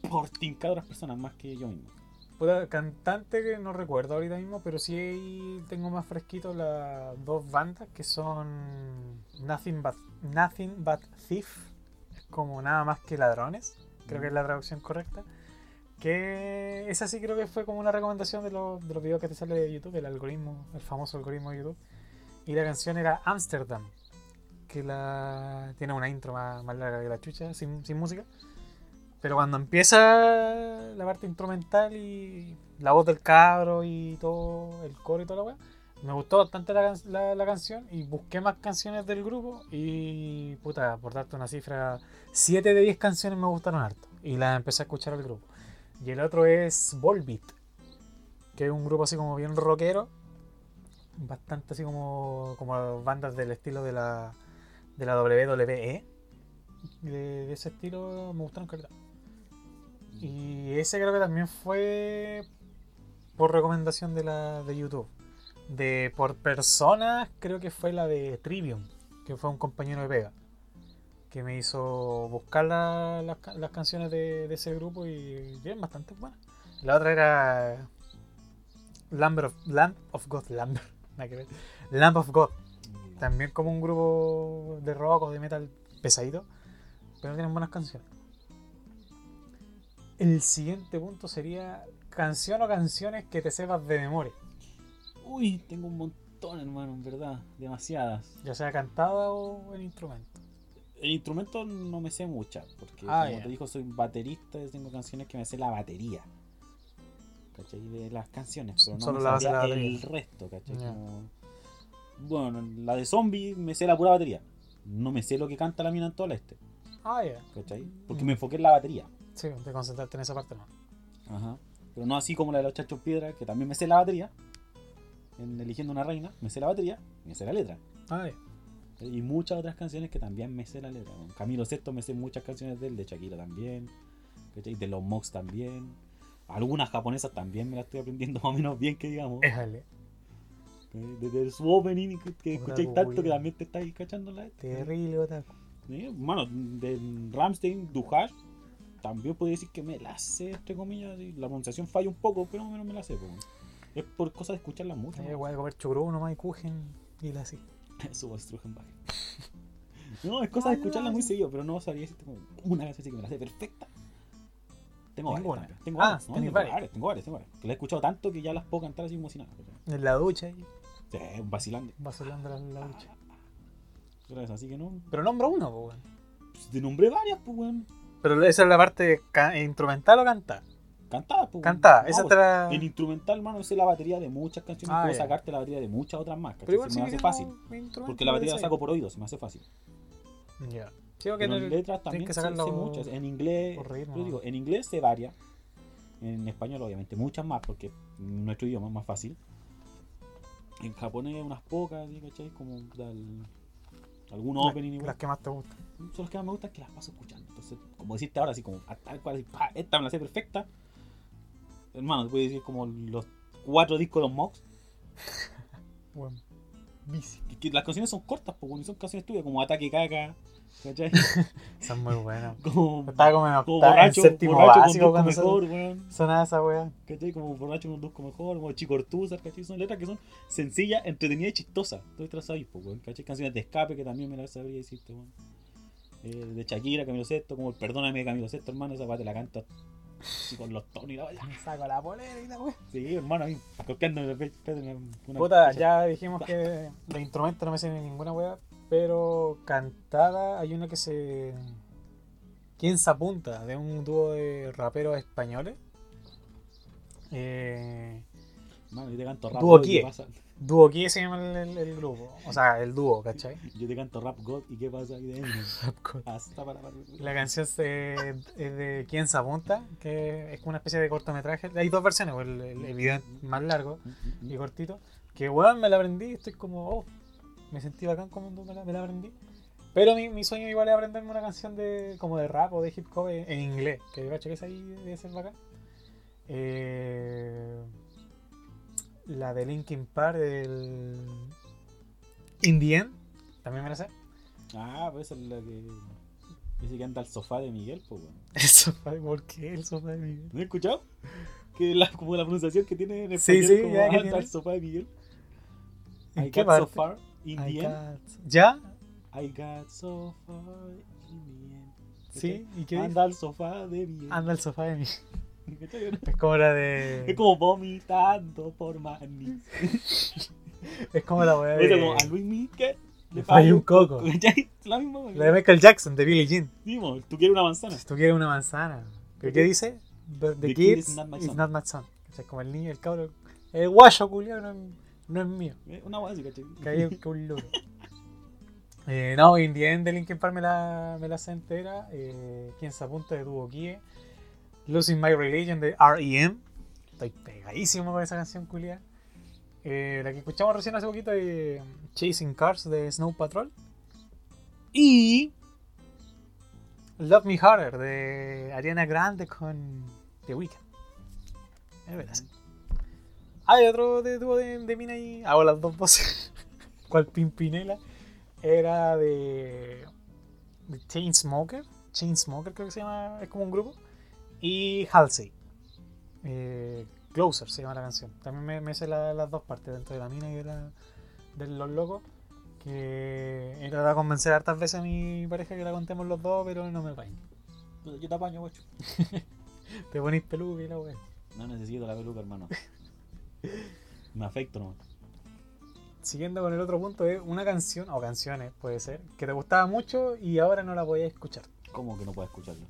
por tincar a otras personas más que yo mismo. Puta, cantante que no recuerdo ahorita mismo, pero sí tengo más fresquito las dos bandas que son Nothing But, Nothing But Thief, como nada más que ladrones, creo que es la traducción correcta. Que esa sí creo que fue como una recomendación de los, de los videos que te sale de YouTube, el algoritmo, el famoso algoritmo de YouTube. Y la canción era Amsterdam, que la tiene una intro más, más larga que la chucha, sin, sin música. Pero cuando empieza la parte instrumental y la voz del cabro y todo, el coro y toda la weá, me gustó bastante la, la- la canción y busqué más canciones del grupo y puta, por darte una cifra, 7 de 10 canciones me gustaron harto y las empecé a escuchar al grupo. Y el otro es Volbeat, que es un grupo así como bien rockero, bastante así como, como bandas del estilo de la, de la WWE. De, de ese estilo me gustaron caleta. Y ese creo que también fue por recomendación de la de YouTube. De por personas, creo que fue la de Trivium, que fue un compañero de Vega, que me hizo buscar la- las ca- las canciones de, de ese grupo y bien, bastante buenas. La otra era Lamb of, Lamb of God, Lamb, nada que ver. Lamb of God, también como un grupo de rock o de metal pesadito, pero tienen buenas canciones. El siguiente punto sería canción o canciones que te sepas de memoria, Uy, tengo un montón, hermano, en verdad. Demasiadas. ya sea cantada o en instrumento. El instrumento no me sé muchas, porque Ah, como te digo, soy baterista y tengo canciones que me sé la batería. ¿Cachai? De las canciones, pero no Solo me la base de la sabría batería. el resto, ¿cachai? Como- Bueno, la de zombie me sé la pura batería. No me sé lo que canta la mina en todo el este, Ah, ya. ¿cachai? Porque Mm. me enfoqué en la batería. Sí, de concentrarte en esa parte no. Ajá. Pero no así como la de los chachos piedra, que también me sé la batería. En Eligiendo una reina, me sé la batería, me sé la letra. Ah, ya. Y muchas otras canciones que también me sé la letra. Con Camilo Sesto me sé muchas canciones de él, de Shakira también, ¿cachai? de los Mox también. Algunas japonesas también me las estoy aprendiendo más o menos bien que digamos. Éjale. Desde su opening que, escucháis tanto que también te estáis cachando la Terrible, otaku. Mano, de Ramstein, Duhar, también podría decir que me la sé, entre comillas. La pronunciación falla un poco, pero menos me la sé. Es por cosa de escucharla mucho. Eh, voy a comer chucrú nomás y kuchen y la así. Eso va a Strugenbach. No, es cosa de escucharla muy seguido, pero no sabría decirte como una canción así que me la sé perfecta. Tengo varias. Tengo Ah, varias, tengo varias. varias, tengo varias, tengo varias. Que la he escuchado tanto que ya las puedo cantar así como si nada. En la ducha y Sí, un vacilante. vacilando la, la ducha. Pero es Así que no. Pero nombra uno, po, weón. pues, Te nombré varias, pues, weón. Pero esa es la parte instrumental o cantar. Cantadas, pues. Cantada, No, esa pues. En instrumental, mano, sé la batería de muchas canciones. Ah, puedo sacarte la batería de muchas otras más. ¿cachai? Pero igual Se me hace fácil. Porque la batería la saco por oído, se me hace fácil. Ya. Que Pero en el- letras también que sacarlo sé muchas. En inglés, ritmo, yo digo, en inglés sé varias. En español, obviamente, muchas más, porque nuestro idioma es más fácil. En japonés, unas pocas, ¿sí? ¿cachai? Como tal. Algunos Las- opening igual. Las que más te gustan. Son los que más me gustan que las paso escuchando. Entonces, como deciste ahora, así como a tal cual, así, pa, esta me la sé perfecta. Hermano, te puedo decir como los cuatro discos de los Mox. Bueno, bici. Que, las canciones son cortas, y son canciones tuyas, como Ataque Caca, ¿cachai? Son muy buenas. como, Estaba como en, como octava- en borracho, séptimo borracho con básico cuando mejor, weón. sonaba esa wea. ¿Cachai? Como borracho con Duco mejor, como Chicortuzas, ¿cachai? Son letras que son sencillas, entretenidas y chistosas. Las sabes, pues, weón, ¿cachai? Canciones de escape que también me las sabría decirte, weón. Eh, de Shakira, Camilo Sesto, como el Perdóname Camilo Sesto, hermano, esa parte la canto así con los tonos y la vaya. Me saco la polera y la wea. Sí, hermano, a mí, copiando una Puta, ya dijimos que de instrumento no me ni ninguna wea, pero cantada hay una que se. ¿Quién se apunta? De un dúo de raperos españoles. Eh, Mano, yo te canto rap. Dúo ¿y Kie. pasa? Dúo ¿quién se llama el, el- el grupo? O sea, el dúo, ¿cachai? Yo te canto rap God y qué pasa ahí de Eminem. Hasta para, para. La canción se- es de ¿Quién se apunta? Que es como una especie de cortometraje. Hay dos versiones, pues, el, el, el video es más largo y cortito. Que weón, me la aprendí. Estoy como, oh, me sentí bacán cuando me la, me la aprendí. Pero mi, mi sueño igual es aprenderme una canción de como de rap o de hip hop en, en inglés. Que yo cacho que esa ahí debe ser bacán. Eh, la de Linkin Park, el In the End, también me la sé. Ah, pues es la que. Dice que anda al sofá de Miguel, pues. El sofá, ¿por qué el sofá de Miguel? ¿No has escuchado? Que la, como la pronunciación que tiene en Sí, español, sí, como ya que anda tiene. al sofá de Miguel. ¿En I qué got so far in I the end. got- ¿Ya? I got so far in the end. Sí, ¿y qué Anda dice? al sofá de Miguel. Anda el sofá de Miguel. Es como la de. Es como vomitando por maní. Es como la weá O sea, como a de. Luis Miguel Le falla un coco. La misma. La de Michael Jackson, de Billie Jean. Sí, mo, tú quieres una manzana. Si tú quieres una manzana. ¿Pero qué dice? The, the kid is not my is son. not my son. O sea, como el niño, el cabro. El guayo, culiao, no, es- no es mío. Eh, Una weá así, ¿cachai? Que hay que un loro. Eh, no, In the End de Linkin Park me la, me la sé entera. Eh, Quien se apunta de Duo Kie. Losing My Religion de R.E.M. Estoy pegadísimo con esa canción, culia. Eh, la que escuchamos recién hace poquito de Chasing Cars de Snow Patrol. Y Love Me Harder de Ariana Grande con The Weeknd. Es verdad. Hay otro de dúo de, de mina y hago las dos voces. ¿Cuál Pimpinela? Era de, de Chainsmoker. Chainsmoker creo que se llama, es como un grupo. Y Halsey. Eh, Closer se llama la canción. También me, me sé la- las dos partes dentro de la mina y de, la, de los locos. Que he tratado de convencer hartas veces a mi pareja que la contemos los dos, pero no me vayan. Yo te apaño, guacho. Te ponéis peluca y la wea. No necesito la peluca, hermano. Me afecto nomás. Siguiendo con el otro punto, es una canción, o canciones puede ser, que te gustaba mucho y ahora no la voy a escuchar. ¿Cómo que no puedes escucharlo?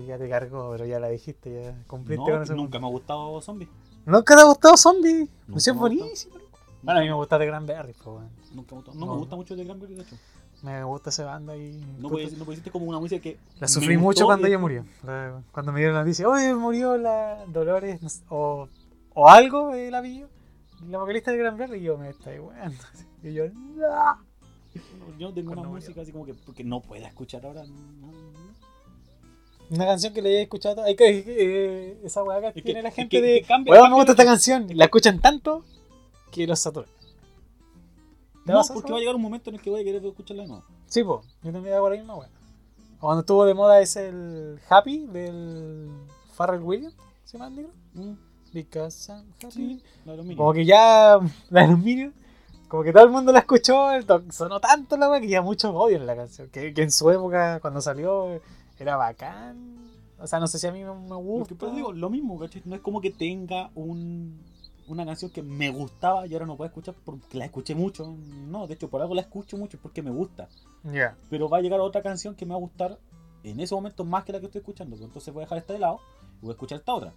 Que ya te cargó, pero ya la dijiste, ya cumpliste No, con eso. nunca me ha gustado Zombie. ¿Nunca te ha gustado Zombie? No sé, es buenísimo. Bueno, a mí me gusta The Cranberry, pues, weón. Nunca me, gustó. no, No. me gusta mucho de Cranberry, de hecho. Me gusta esa banda y. No puta, puede, no decirte como una música que. la sufrí mucho cuando y- ella murió. Cuando me dieron la noticia, oye, murió la Dolores no sé, o, o algo de la pillo. La vocalista de Cranberry y yo me estoy weando. Y yo, no. Yo no tengo una Cuando música así como que porque no pueda escuchar ahora. no. Una canción que le haya escuchado. Hay que, eh, esa weá que Es que- tiene la es gente que- de. que cambia- Weón, me cambia gusta esta canción. La escuchan tanto que los saturan. ¿Te No, porque va a llegar un momento en el que voy a querer escucharla de nuevo. Sí, po. Yo también hago la misma weá. Cuando estuvo de moda es el Happy del Farrell Williams. ¿Se llama el negro? Because I'm happy. Sí. Como que ya. La Minions. Como que todo el mundo la escuchó. Sonó tanto la weá que ya muchos odian la canción. Que, que en su época, cuando salió, era bacán. O sea, no sé si a mí me, me gusta. Porque, pero digo, lo mismo, ¿cachai? No es como que tenga un, una canción que me gustaba y ahora no puedo escuchar porque la escuché mucho. No, de hecho, por algo la escucho mucho porque me gusta. Ya. Pero va a llegar otra canción que me va a gustar en ese momento más que la que estoy escuchando. pues Entonces voy a dejar esta de lado y voy a escuchar esta otra.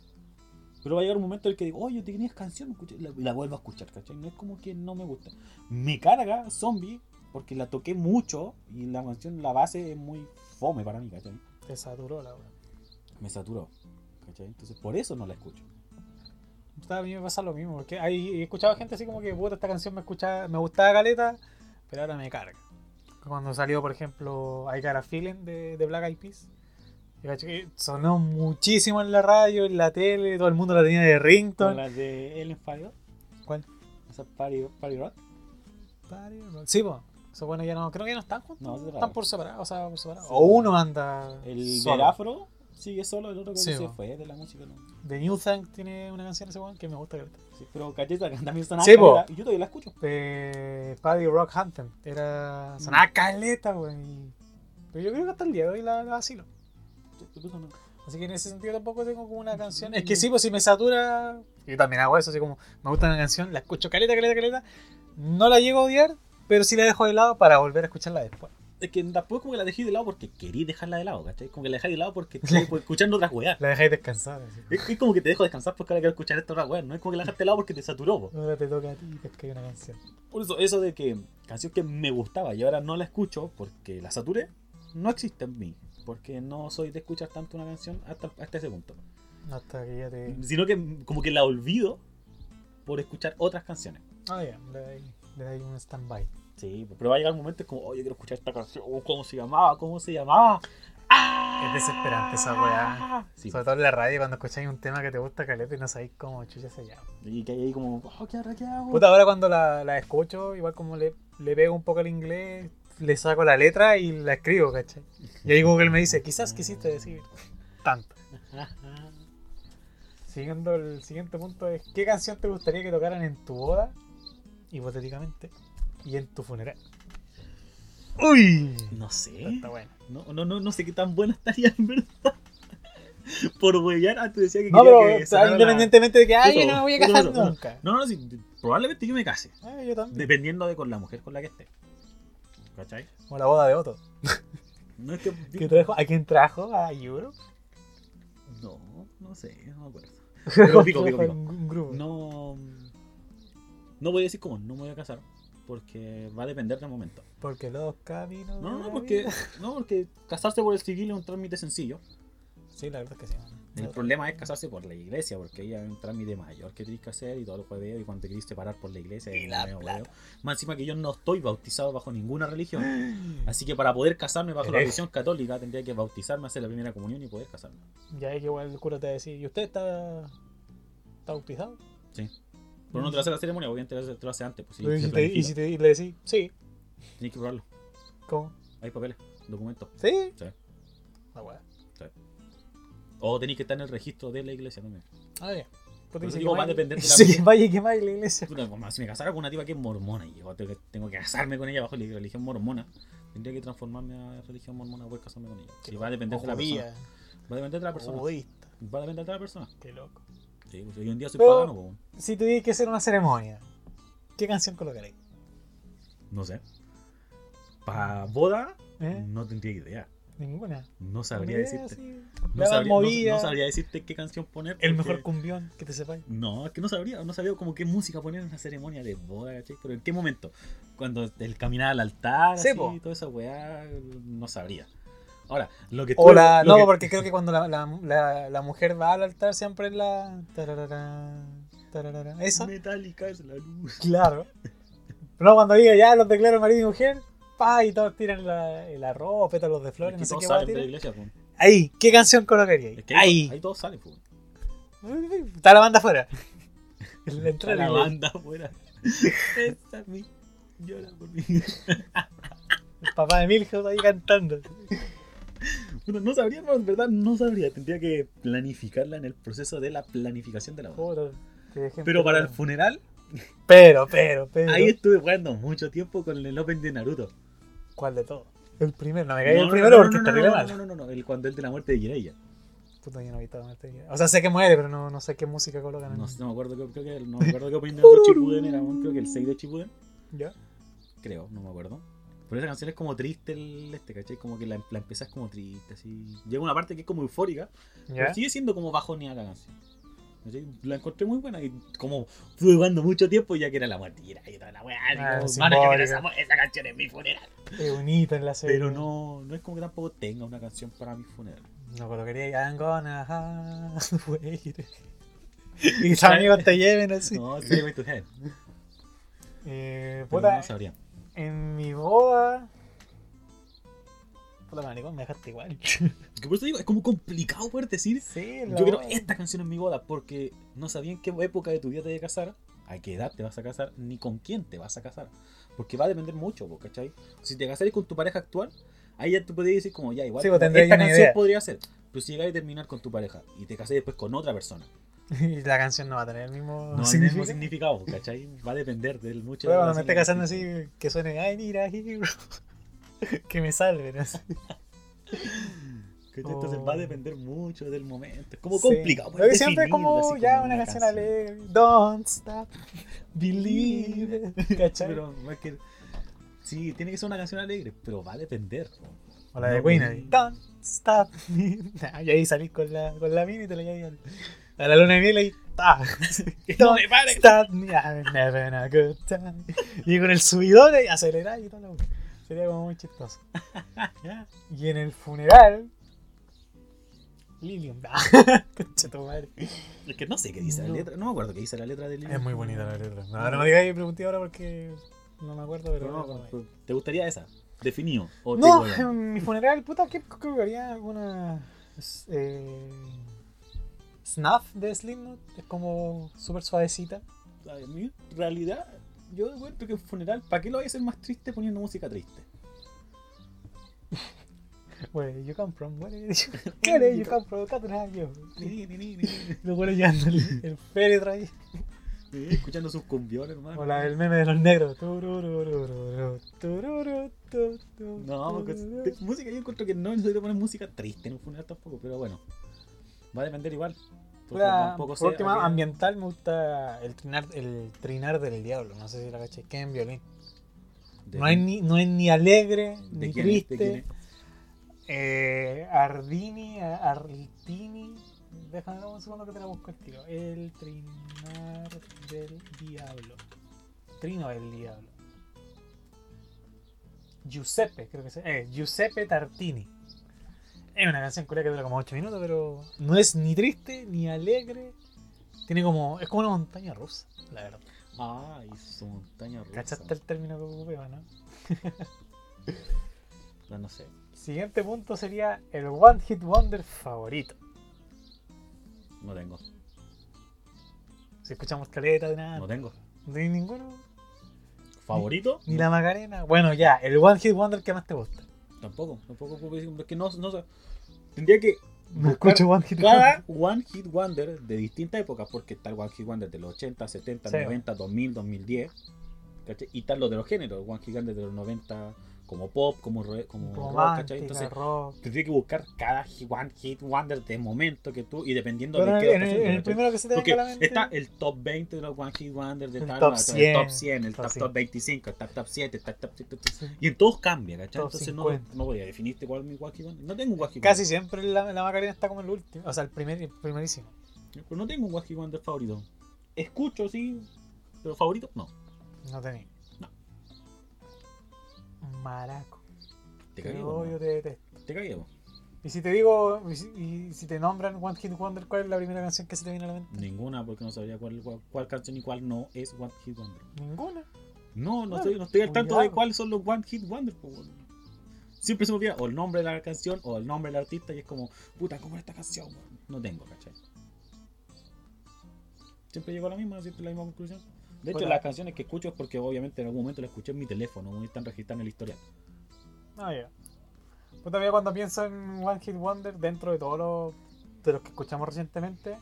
Pero va a llegar un momento en el que digo, oye, tenías canción, escuché", y la, y la vuelvo a escuchar, ¿cachai? No es como que no me gusta. Me carga Zombie porque la toqué mucho y la canción, la base es muy fome para mí, ¿cachai? Te saturó la weá. Me saturó, ¿cachai? Entonces por eso no la escucho. A mí me pasa lo mismo, porque hay, he escuchado gente así como que, puta, esta canción me escuchaba, me gustaba caleta, pero ahora me carga. Cuando salió, por ejemplo, I Got a Feeling de, de Black Eyed Peas. Y caché que sonó muchísimo en la radio, en la tele, todo el mundo la tenía de Con ringtone. las de Ellen Fire. ¿Cuál? Esa Party, party Rock. Sí, pues. Bueno, ya no, creo que ya no están juntos. No, están por separado, o sea, por separado. Sí. O uno anda. El del afro sigue solo, el otro que Sí, se fue de la música. ¿no? The New Thing tiene una canción ese weón que me gusta. Sí, pero cacheta también sonaba Sí, po. caleta, y yo todavía la escucho. Eh, Paddy Rock Anthem. Era. Sonaba caleta, weón. Pero yo creo que hasta el día de hoy la, la. Así que en ese sentido tampoco tengo como una canción. Es que sí, pues si me satura. Yo también hago eso, así como me gusta una canción, la escucho caleta, caleta, caleta. No la llego a odiar, pero sí la dejo de lado para volver a escucharla después. Es que después como que la dejé de lado porque querí dejarla de lado, ¿cachai? Como que la dejé de lado porque estoy pues, escuchando otras weas. La dejáis descansar. así. Es, es como que te dejo descansar porque ahora quiero escuchar esta otra wea. No es como que la dejaste de lado porque te saturó, po. Ahora te toca a ti que hay una canción. Por eso, eso de que canción que me gustaba y ahora no la escucho porque la saturé, no existe en mí. Porque no soy de escuchar tanto una canción hasta, hasta ese punto. Hasta que ya te. Sino que como que la olvido por escuchar otras canciones. Ah, ya, le dais le dais un stand-by. Sí, pero va a llegar un momento como, oye, quiero escuchar esta canción. Oh, ¿Cómo se llamaba? ¿Cómo se llamaba? ¡Ah! Es desesperante esa weá. Sí, Sobre todo en la radio cuando escucháis un tema que te gusta caleta y no sabéis cómo chucha se llama. y que hay ahí como, oh, ¿qué ahora qué hago? Puta, ahora cuando la, la escucho, igual como le, le pego un poco al inglés, le saco la letra y la escribo, ¿cachai? Y ahí Google me dice, quizás quisiste decir tanto. Siguiendo el siguiente punto es, ¿qué canción te gustaría que tocaran en tu boda, hipotéticamente, y en tu funeral? ¡Uy! No sé. Está bueno. No, no, no, no sé qué tan buena estaría en verdad. Por huellar, antes decía que No, quería pero que la- independientemente de que, ay, yo no me voy a casar nunca. No, no, sí, probablemente yo me case. Ay, yo también. Dependiendo de con la mujer con la que esté. ¿Cachai? Como la boda de Otto. No es que. ¿Qué trajo? ¿A quién trajo? ¿A Euro? No, no sé, no me acuerdo. Pero pico, pico, pico. Un grupo. No. No voy a decir cómo, no me voy a casar. Porque va a depender del momento. Porque los caminos. No, no, la porque. No, porque casarse por el civil es un trámite sencillo. Sí, la verdad es que sí. El problema es casarse por la iglesia, porque ahí hay un trámite mayor que tienes que hacer y todo lo jueves y cuando te querés separar por la iglesia. Y es la medio plata. Más encima que yo no estoy bautizado bajo ninguna religión. Así que para poder casarme bajo la Hereje. religión católica tendría que bautizarme, hacer la primera comunión y poder casarme. Ya hay que igual el cura te va a decir, ¿y usted está, está bautizado? Sí. Pero no te lo hace la ceremonia, obviamente te lo hace- antes. Pues, y, si te, y si te- y le decís, sí. Tienes que probarlo. ¿Cómo? Hay papeles, documentos. ¿Sí? Sí. Ah, bueno. O tenéis que estar en el registro de la iglesia también. Ah, ya. Por eso dice digo, que va a depender de la Sí, vaya que vaya la iglesia. Si me casara con una tipa que es mormona y yo tengo que, tengo que casarme con ella bajo la religión mormona, tendría que transformarme a religión mormona para poder casarme con ella. Sí, va a depender de la persona. Judía, Va a depender de la persona. budista. Va a depender de la persona. Qué loco. Sí, pues hoy en día soy Pero- pagano, po. Si que hacer una ceremonia, ¿qué canción colocaréis? no sé. Para boda, ¿Eh? no tendría idea. Ninguna. No sabría idea decirte. No sabría, no- movida. no sabría decirte qué canción poner. El porque- mejor cumbión que te sepáis. No, es que no sabría, no sabría como qué música poner en una ceremonia de boda, ¿cachai? Pero en qué momento. Cuando el caminar al altar, Sí, así, toda esa weá, no sabría. Ahora, lo que O la, lo no, que- porque creo que cuando la, la, la, la mujer va al altar siempre es la. tararara, tararara. ¿Esa? Metálica es la luz. Claro. No, cuando diga ya los declaro marido y mujer, pa, y todos tiran la ropa, pétalos de Es flores, que no sé todos qué va a salen de iglesia. Ahí, ¿qué canción colocaría? Es que ahí, Ahí. ahí todos salen, po. Está la banda afuera. La Está la banda afuera. Esta es mi. Llora por mí. El papá de Milhouse ahí cantando. No sabría, no, en verdad no sabría. Tendría que planificarla en el proceso de la planificación de la boda. Pero para el funeral, Pero, pero, pero. ahí estuve jugando mucho tiempo con el Open de Naruto. ¿Cuál de todos? El primero, no me caigas No, el primero no, porque está terrible mal. no, no, no, el cuando el de la muerte de Jiraiya. Puta, yo no he visto muerte. O sea, sé que muere, pero no, no sé qué música colocan. en- No, no me acuerdo, creo que, no me acuerdo qué Open de Shippuden era, creo que el 6 de Shippuden. ¿Ya? Creo, no me acuerdo. Pero esa canción es como triste, el este, ¿cachai? Como que la, la empezás como triste, así. Llega una parte que es como eufórica, ¿Ya? pero sigue siendo como bajoneada la canción. ¿cachai? La encontré muy buena y como estuve jugando mucho tiempo ya que era la muerte y toda la weá. Ah, esa, esa canción es mi funeral. Es bonita en la serie. Pero no, no es como que tampoco tenga una canción para mi funeral. No colocaría I'm gonna have wait. Y tus amigos te lleven así. No, sí, Way to Heaven. Eh, Pero puta, no sabría. En mi boda. Puta, maricón, me dejaste igual. Que por eso digo, es como complicado poder decir. Sí, Yo quiero esta canción en mi boda porque no sabía en qué época de tu vida te vas a casar, a qué edad te vas a casar, ni con quién te vas a casar. Porque va a depender mucho, ¿cachai? Si te casares con tu pareja actual, ahí ya tú podrías decir como ya, igual, Sí, pues esta canción idea. podría ser. Pero si llegas a terminar con tu pareja y te casas después con otra persona, Y la canción no va a tener el mismo no es el mismo significado. significado, ¿cachai? Va a depender del mucho Pero cuando me esté casando así, que suene I need a hero. que me salven. Entonces Oh. va a depender mucho del momento. Es como Sí. complicado. Que siempre es como ya como una canción alegre. Don't stop, believe. ¿Cachai? Pero que. Sí, tiene que ser una canción alegre, pero va a depender. o la de Queen pues. Don't stop y ahí salís con la, con la mini y te la llevas a la luna de miel y ¡ta! No me pare. Stop me, I'm a good time. Y con el subidón y acelerar y todo lo Sería como muy chistoso. Y en el funeral. Lilium. Concha tu madre. Es que no sé qué dice No. la letra. No me acuerdo qué dice la letra de Lili. Es muy bonita la letra. No, no me digas que pregunté ahora porque no me acuerdo, pero. No, no, pero ¿Te gustaría esa? Definido. O No, en mi funeral, puta, ¿qué haría alguna. Eh, snuff de Slipknot? Es como súper suavecita. A mí, en realidad, yo encuentro que en funeral, ¿para qué lo voy a hacer más triste poniendo música triste? Where you come from, where you, where you come from, Catrallo. Los buenos llevando el, el féretro ahí. Sí, Escuchando sus cumbiones, hermano. O la del meme de los negros. No, porque música yo encuentro que no necesito poner música triste en un funeral tampoco, pero bueno. Va a depender igual. Sé por último, a qué- ambiental me gusta el trinar, el trinar del diablo. No sé si la caché, que es en violín. No, hay ni, no es ni alegre, ¿De ni quién es? ¿De triste. es? Eh, Ardini, Artini. Déjame un segundo que te la busco el tiro. El trinar del diablo. Trino del diablo. Giuseppe, creo que se eh, Giuseppe Tartini. Es una canción culia que dura como 8 minutos, pero no es ni triste ni alegre. Tiene como. Es como una montaña rusa, la verdad. Ay, su montaña rusa. ¿Cachaste el término que ocupé, no? No, no sé. Siguiente punto sería el One Hit Wonder favorito. No tengo. Si escuchamos caleta de nada, No tengo. no ninguno. ¿Favorito? Ni la Macarena. Bueno, ya, el One Hit Wonder que más te gusta. Tampoco. Tampoco puedo decir. Es que no, no sé. Tendría que. No escucho One Hit Cada Wonder. One Hit Wonder de distintas épocas, porque está el One Hit Wonder de los 80, 70, Sí. 90, 2000, 2010. ¿cachai? Y están los de los géneros, One Hit Wonder de los 90, como pop, como, como rock, ¿cachai? Entonces, rock. tendría que buscar cada One Hit Wonder de momento que tú, y dependiendo Pero de el, qué en el- en el primero que se te venga la mente. está el top 20 de los One Hit Wonder, de El tal, top el 100, top 100, el top top, 100. top 25, el top, top 7, el top, top 7, Sí. y en todos cambia, ¿cachai? Top Entonces no, 50. no voy a definirte cuál es mi One Hit Wonder. No tengo un One Hit Casi siempre la, la Macarena está como el último. O sea, el, primer, el primerísimo. Pero no tengo un One Hit Wonder favorito. Escucho, sí, pero favorito, no. No tenía. Maraco. Te Te cagué, te detesto. Te cagué, ¿no? Y si te digo, y si, y si te nombran One Hit Wonder, ¿cuál es la primera canción que se te viene a la mente? Ninguna, porque no sabría cuál, cuál, cuál canción y cuál no es One Hit Wonder. Ninguna. No, no estoy, no estoy al tanto de cuáles son los One Hit Wonder. Siempre se me olvida o el nombre de la canción o el nombre del artista y es como, puta, ¿cómo es esta canción? No tengo, ¿cachai? Siempre llego a la misma, siempre a la misma conclusión. De hecho, las canciones que escucho es porque obviamente en algún momento las escuché en mi teléfono, no están registradas en el historial. Ah, ya. Pues todavía cuando pienso en One Hit Wonder, dentro de todos los, de los que escuchamos recientemente,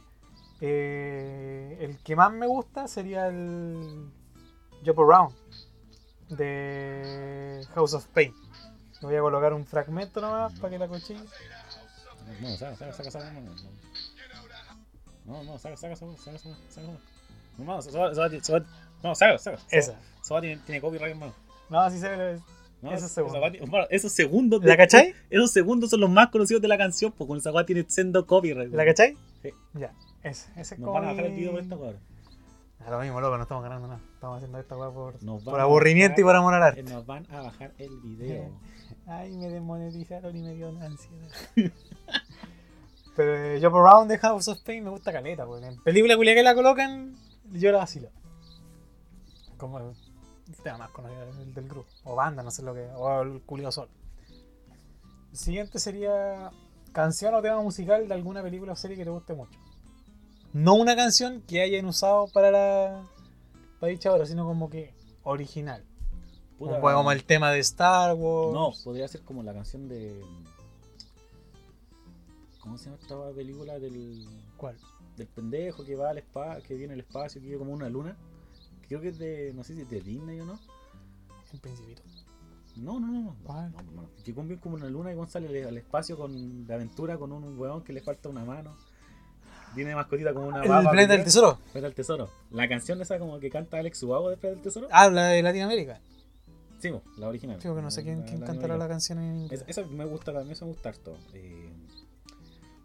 eh, el que más me gusta sería el Jump Around de House of Pain. Le voy a colocar un fragmento nomás para que la cochine. No, saca, saca, saca, saca, no, no. No, saca, saca, saca, saca, saca, saca. No, se va, no. Esa. Tiene, tiene copyright, hermano. No, así se ve. No, Esos segundos. esos segundos. de- ¿La cachai? Esos segundos son los más conocidos de la canción, porque con esa weá tiene sendo copyright. ¿La cachai? Sí. Ya. Ese, ese es Nos van a bajar el video por esta weá. A lo mismo, loco, no estamos ganando nada. Estamos haciendo esta weá por, por aburrimiento y por amor al arte. eh, Nos van a bajar el video. Ay, me desmonetizaron y me dio una ansiedad. Pero eh, Jump Around de House of Pain me gusta caleta, en película culia que la colocan, yo la vacilo. Como el tema más conocido del, del grupo. O banda, no sé lo que. O el culio sol. siguiente sería canción o tema musical de alguna película o serie que te guste mucho. No una canción que hayan usado para la para dicha hora, sino como que original. Puta, Como, como el tema de Star Wars. No, podría ser como la canción de. ¿Cómo se llama esta película del, ¿Cuál? Del pendejo que va al espacio, que viene al espacio, que vive como una luna? Creo que es de. No sé si es de Disney o no. El Principito. No, no, no. no, ¿Cuál? no, no. Que convive como una luna y Juan sale al- espacio con, de aventura con un huevón que le falta una mano. Viene de mascotita como una El planeta del tesoro. Planeta del Tesoro. La canción esa como que canta Alex Ubago de Planeta del Tesoro. Habla de Latinoamérica. Sí, la original. Sí, porque no sé quién, quién cantará la canción en inglés. Es- esa me gusta también, esa me gusta harto. Eh,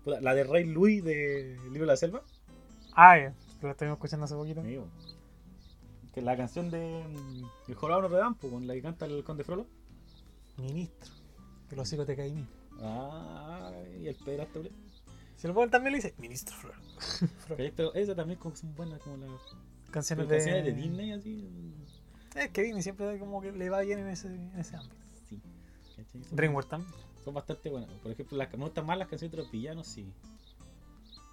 la de Rey Louis de Libro de la Selva. Ah, ya, lo estuvimos escuchando hace poquito. Que la canción de mm, El Jorobado Dame, pues, con la que canta el Conde Frollo. Ministro. Que los hijos te caen bien. Ah, y el Pedro Astaure. Si el también le dice, Ministro Flor. Esa también son buenas, como las Canciones de... canciones de Disney, así. Es que Disney siempre como que le va bien en ese, en ese ámbito. Sí. También. Son bastante buenas. Por ejemplo, las me gustan más las canciones de los villanos, sí.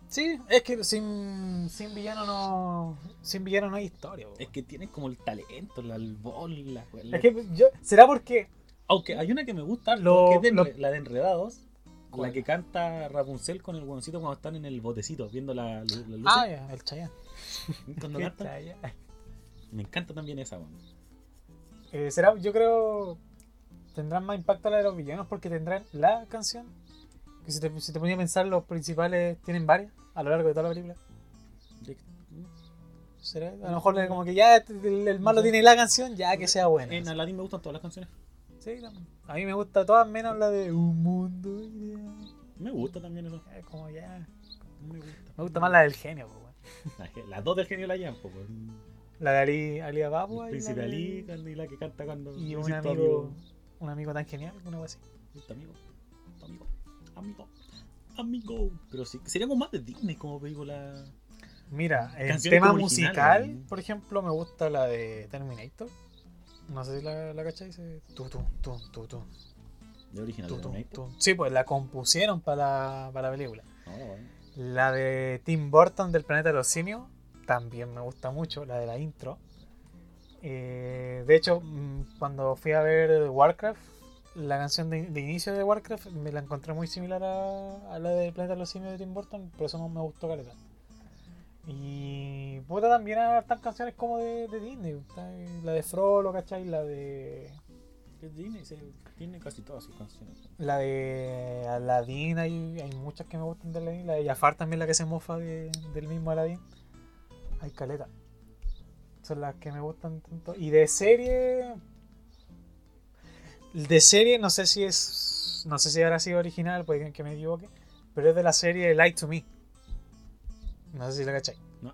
Sí, es que sin, sin villano no. Sin villano no hay historia. Es que tienen como el talento, la, el bol, la, la- Es que yo. ¿Será porque Aunque hay una que me gusta, Lo- que es de lo- la de Enredados. ¿Cuál? La que canta Rapunzel con el hueoncito cuando están en el botecito viendo la, la, la luces. Ah, ya, el Chayanne. cuando ¿Qué cantan. Me encanta también esa, weón. Eh, será, yo creo. Tendrán más impacto la de los villanos porque tendrán la canción. Que si te, si te ponía a pensar, los principales tienen varias a lo largo de toda la película. ¿Será? A lo mejor como que ya el, el malo tiene la canción, ya que sea buena. En Aladdin me gustan todas las canciones. Sí, a mí me gusta todas menos la de Un mundo ideal. Me gusta también eso. Es como ya. Me gusta. Me gusta más la del genio, pues. Las dos del genio la llaman, pues. La de Ali, Ali Ababua El y la príncipe de- Ali y la que canta cuando. Y un amigo, un amigo tan genial, una cosa así. Tu amigo. Tu amigo. Amigo. Amigo. Pero sí, sería como más de Disney como película. Mira, en tema musical, por ejemplo, me gusta la de Terminator. No sé si la, la cachai, dice tu, tu, tu, tu, tu, De original. de Terminator. Sí, pues la compusieron para la, para la película. Bueno. La de Tim Burton del Planeta de los Simios también me gusta mucho, la de la intro. Eh, de hecho, mm, cuando fui a ver Warcraft, la canción de, de inicio de Warcraft me la encontré muy similar a, a la de Planeta de los Simios de Tim Burton, por eso no me gustó caleta. Y puta también hartas canciones como de, de Disney, la de Frollo, ¿cachai? La de Es Disney, sí, tiene casi todas sus canciones. la de Aladdin, hay, hay muchas que me gustan de Aladdin, la de Jafar también la que se mofa de- del mismo Aladdin. Hay caleta. Son las que me gustan tanto. Y de serie. De serie, no sé si es. No sé si habrá sido original, puede que me equivoque. Pero es de la serie Light to Me. No sé si la cachai. No.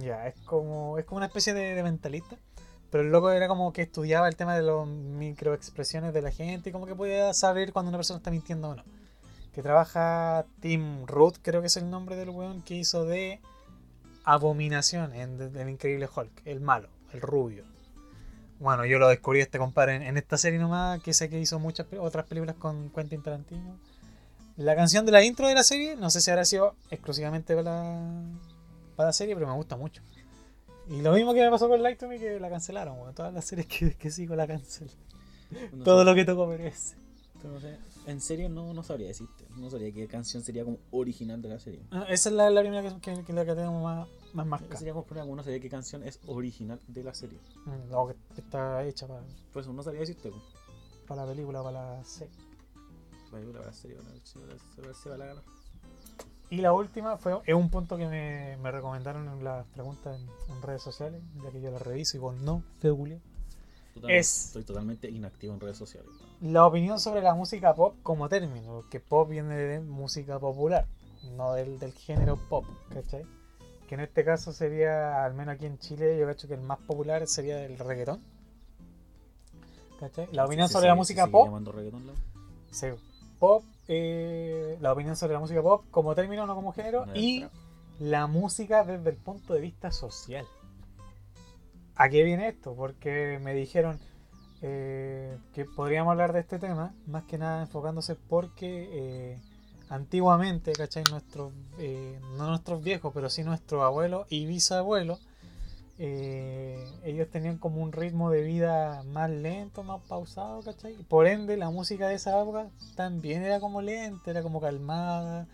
Ya, es como. Es como una especie de, de mentalista. Pero el loco era como que estudiaba el tema de las microexpresiones de la gente y como que podía saber cuando una persona está mintiendo o no. Que trabaja Tim Root, creo que es el nombre del weón que hizo de Abominación en El Increíble Hulk, el malo, el rubio. Bueno, yo lo descubrí este compadre en, en esta serie nomás, que sé que hizo muchas otras películas con Quentin Tarantino. La canción de la intro de la serie, no sé si habrá sido exclusivamente para la, para la serie, pero me gusta mucho. Y lo mismo que me pasó con Light to Me, que la cancelaron. Todas las series que, que sigo la cancelan. No Todo sé, lo que tocó merece. no sé. En serio, no, no sabría decirte. No sabría qué canción sería como original de la serie. Ah, Esa es la, la primera que, que, que la que tenemos más, más marcada. Sería como poner no sabría qué canción es original de la serie. Mm, O que está hecha para, Por eso no sabría decirte. pues. para la película, para la serie. Vaya, la la serie, la serie, serie, la gana. Y la última fue, es un punto que me, me recomendaron en las preguntas en, en redes sociales, ya que yo las reviso y vos no, feo. Total- Es- Estoy totalmente inactivo en redes sociales. La opinión sobre la música pop como término, que pop viene de música popular, no del, del género pop, ¿cachai? Que en este caso sería, al menos aquí en Chile, yo cacho que el más popular sería el reggaetón. ¿Cachai? La opinión ¿Se sobre la música pop llamando reggaetón, la- Sí, pop, eh, la opinión sobre la música pop como término, no como género, No y trap. la música desde el punto de vista social. ¿A qué viene esto? Porque me dijeron, eh, que podríamos hablar de este tema, más que nada enfocándose porque eh, antiguamente, ¿cachai? Nuestros, eh, no nuestros viejos, pero sí nuestros abuelos y bisabuelos, eh, ellos tenían como un ritmo de vida más lento, más pausado, ¿cachai? Por ende, la música de esa época también era como lenta, era como calmada.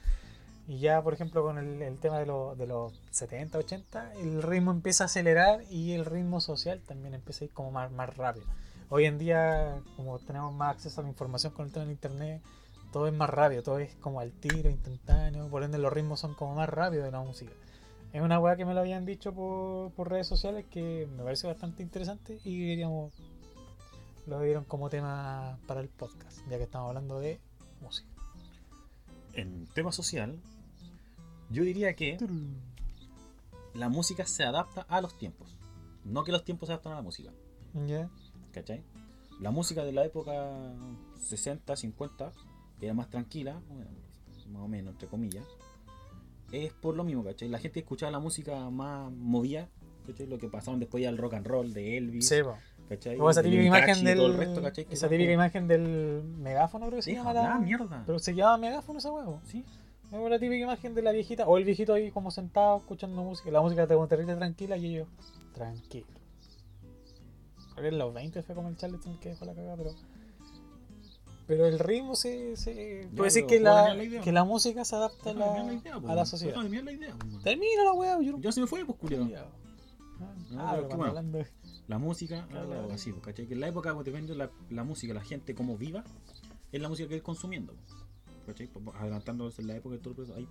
Y ya, por ejemplo, con el, el tema de, lo- de los 70, 80, el ritmo empieza a acelerar y el ritmo social también empieza a ir como más, más rápido. Hoy en día, como tenemos más acceso a la información con el tema de internet, todo es más rápido, todo es como al tiro, instantáneo, por ende los ritmos son como más rápidos de la música. Es una weá que me lo habían dicho por, por redes sociales que me parece bastante interesante y queríamos, lo dieron como tema para el podcast, ya que estamos hablando de música. En tema social, yo diría que la música se adapta a los tiempos. No que los tiempos se adaptan a la música. ¿Ya? ¿Cachai? La música de la época 60, 50, que era más tranquila, bueno, más o menos, entre comillas, es por lo mismo, ¿cachai? La gente escuchaba la música más movida, ¿cachai? Lo que pasaron después ya el rock and roll de Elvis, Sí. ¿cachai? Como esa típica imagen del. todo el resto, ¿cachai? Que esa típica imagen del megáfono, creo que se Deja llama de la. hablar, mierda. Pero se llama megáfono esa huevo. Sí. Es la típica imagen de la viejita, o el viejito ahí como sentado escuchando música. La música como terrible tranquila y ellos, tranquilo. Creo que en los 20 fue como el Charleston que dejó la cagada, pero. Pero el ritmo se. se puede decir que la, la que la música se adapta la, la idea, po, a la weón. sociedad. Déjame terminar la idea, po. Termina la hueá, yo. Ya se me fue, pues. No, Ah, pero es hablando de- La música, Claro, ah, claro. así, pues, ¿cachai? Que en la época, pues, depende de la, la música, la gente como viva, es la música que ir consumiendo. ¿Cachai? Pues, Adelantándonos en la época, y todo eso, hay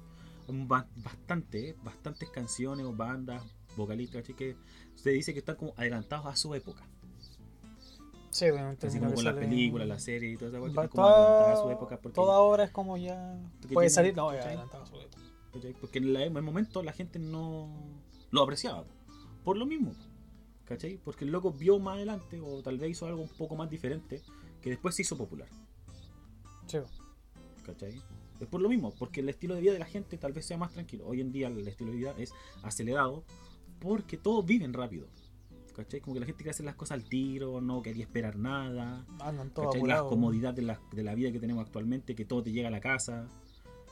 bastante, eh, bastantes canciones o bandas, vocalistas, ¿cachai? Que se dice que están como adelantados a su época. Sí, bueno, Así como con las películas, las series y toda esa Va- cuestión, como adelantadas a su toda, época. Porque, toda hora es como ya. Puede salir, no, ya su época. Porque en, la- en el momento la gente no lo apreciaba. Por lo mismo. ¿Cachai? Porque el loco vio más adelante o tal vez hizo algo un poco más diferente que después se hizo popular. Sí, ¿Cachai? Es por lo mismo, porque el estilo de vida de la gente tal vez sea más tranquilo. Hoy en día el estilo de vida es acelerado porque todos viven rápido. ¿Cachai? Como que la gente quiere hacer las cosas al tiro, no quería esperar nada. andan todos ¿Cachai? Las comodidades de la, de la vida que tenemos actualmente, que todo te llega a la casa.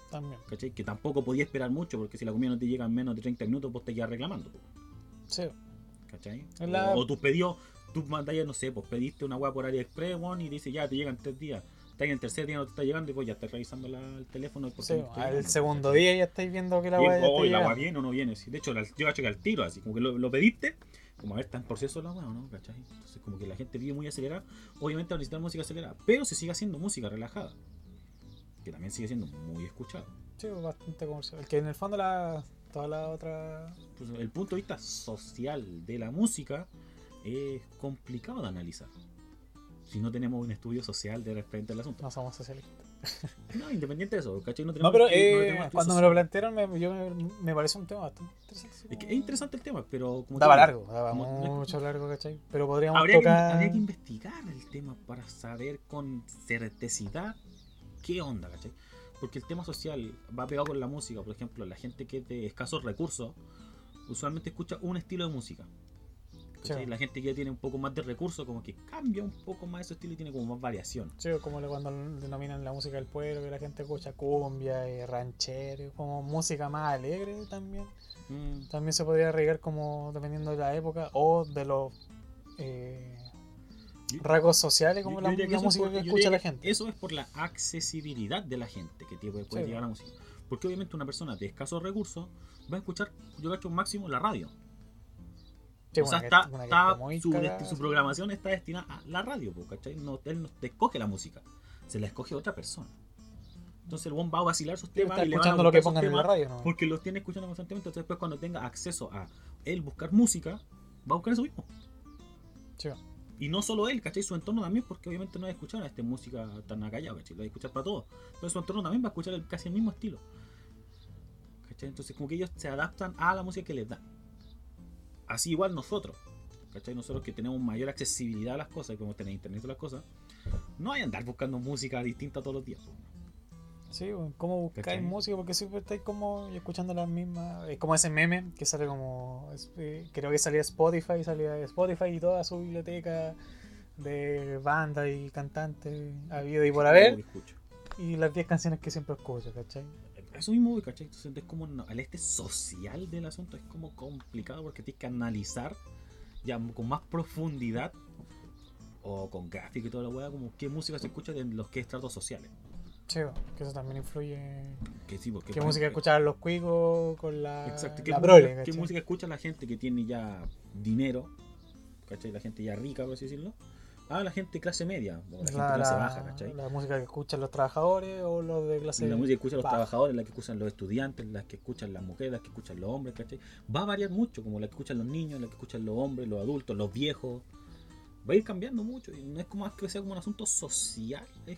También. ¿Cachai? Que tampoco podía esperar mucho porque si la comida no te llega en menos de 30 minutos, vos te quedas reclamando. po, Sí, ¿Cachai? La- O, o tus pedidos, tú mandáis, no sé, pues pediste una hueá por AliExpress, weón, y dice ya te llegan tres días. Está en el tercer día no te está llegando y pues ya estás revisando la- el teléfono. porque sí, al segundo día ya estáis viendo que la weá ya oh, la hueá viene o no viene. sí. De hecho, la- yo cacho que al tiro, así como que lo, lo pediste, como a ver, está en proceso la hueá, ¿no? ¿Cachai? Entonces, como que la gente vive muy acelerada. Obviamente, va a necesitar música acelerada, pero se sigue haciendo música relajada. Que también sigue siendo muy escuchada. Sí, bastante comercial. El que en el fondo la, toda la otra... Entonces, el punto de vista social de la música es complicado de analizar. Si no tenemos un estudio social de referente al asunto. No somos socialistas. No, independiente de eso, ¿cachai? No, No, pero no eh, estudio cuando me lo plantearon me, yo me, parece un tema bastante interesante. Es que es interesante el tema, pero como Daba digo, largo, daba como- mucho largo, ¿cachai? Pero podríamos Habría que, tocar... habría que investigar el tema para saber con certeza qué onda, ¿cachai? Porque el tema social va pegado con la música. Por ejemplo, la gente que es de escasos recursos usualmente escucha un estilo de música. La gente que ya tiene un poco más de recursos, como que cambia un poco más ese estilo y tiene como más variación. Sí, como cuando denominan la música del pueblo, que la gente escucha cumbia y ranchero, como música más alegre también. Mm, También se podría arraigar como dependiendo de la época o de los eh, rasgos sociales como yo la, música por- que escucha la gente. Eso es por la accesibilidad de la gente que tiene- puede Sí. llegar a la música. Porque obviamente una persona de escasos recursos va a escuchar, yo cacho, máximo la radio. Sí, o sea, que- está, su, cagada, su programación está destinada a la radio, ¿cachai? No, él no te escoge la música, se la escoge otra persona. Entonces el buen va a vacilar sus temas está y le van a escuchando lo que pongan en la radio, ¿no? porque los tiene escuchando constantemente. Entonces después cuando tenga acceso a él buscar música, va a buscar eso mismo. Sí. Y no solo él, ¿cachai? Su entorno también, porque obviamente no va a escuchar a esta música tan acallada, ¿cachai? Lo va a escuchar para todos. Pero su entorno también va a escuchar el- casi el mismo estilo. ¿Cachai? Entonces como que ellos se adaptan a la música que les dan. Así igual nosotros. ¿Cachai? Nosotros que tenemos mayor accesibilidad a las cosas y podemos tener internet y las cosas. No hay andar buscando música distinta todos los días. Sí, ¿cómo buscáis música? Porque siempre estáis como escuchando las mismas. Es como ese meme que sale como. eh, creo que salía Spotify, salía Spotify y toda su biblioteca de bandas y cantantes habido y por haber y las 10 canciones que siempre escucho, ¿cachai? Eso mismo, voy, ¿cachai? Entonces es como no, el este social del asunto es como complicado porque tienes que analizar ya con más profundidad o con gráfico y toda la weá, como qué música se escucha de los que estratos sociales. Sí, que eso también influye. Que sí, porque ¿Qué música escuchaban los cuicos con la, Exacto, ¿qué, la música, qué música escucha la gente que tiene ya dinero? ¿Cachai? La gente ya rica, por así decirlo. Ah, la gente clase media, o la gente La, clase la- baja, ¿cachai? la música que escuchan los trabajadores o los de clase la música que escuchan los baja. trabajadores, la que escuchan los estudiantes, las que escuchan las mujeres, las que escuchan los hombres, ¿cachai? Va a variar mucho, como la que escuchan los niños, la que escuchan los hombres, los adultos, los viejos. Va a ir cambiando mucho y no es como más que sea como un asunto social, es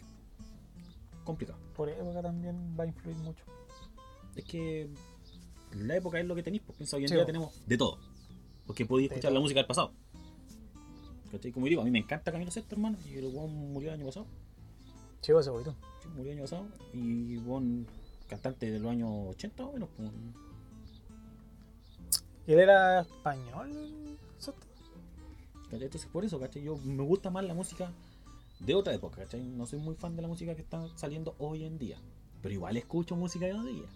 complicado. Por época también va a influir mucho. Es que la época es lo que tenéis, porque piensa, hoy en Sí, día tenemos de todo. Porque podéis De escuchar la música del pasado. ¿Cachai? Como digo, a mí me encanta Camilo Sesto, hermano, y el weón murió el año pasado. Chivo, ese poquito. Sí, murió el año pasado. Y bon, cantante de los años 80 o menos. pues, ¿Y él era español? Soto? ¿cachai? Entonces por eso, ¿cachai? Yo me gusta más la música de otra época, ¿cachai? No soy muy fan de la música que está saliendo hoy en día. Pero igual escucho música de hoy en día.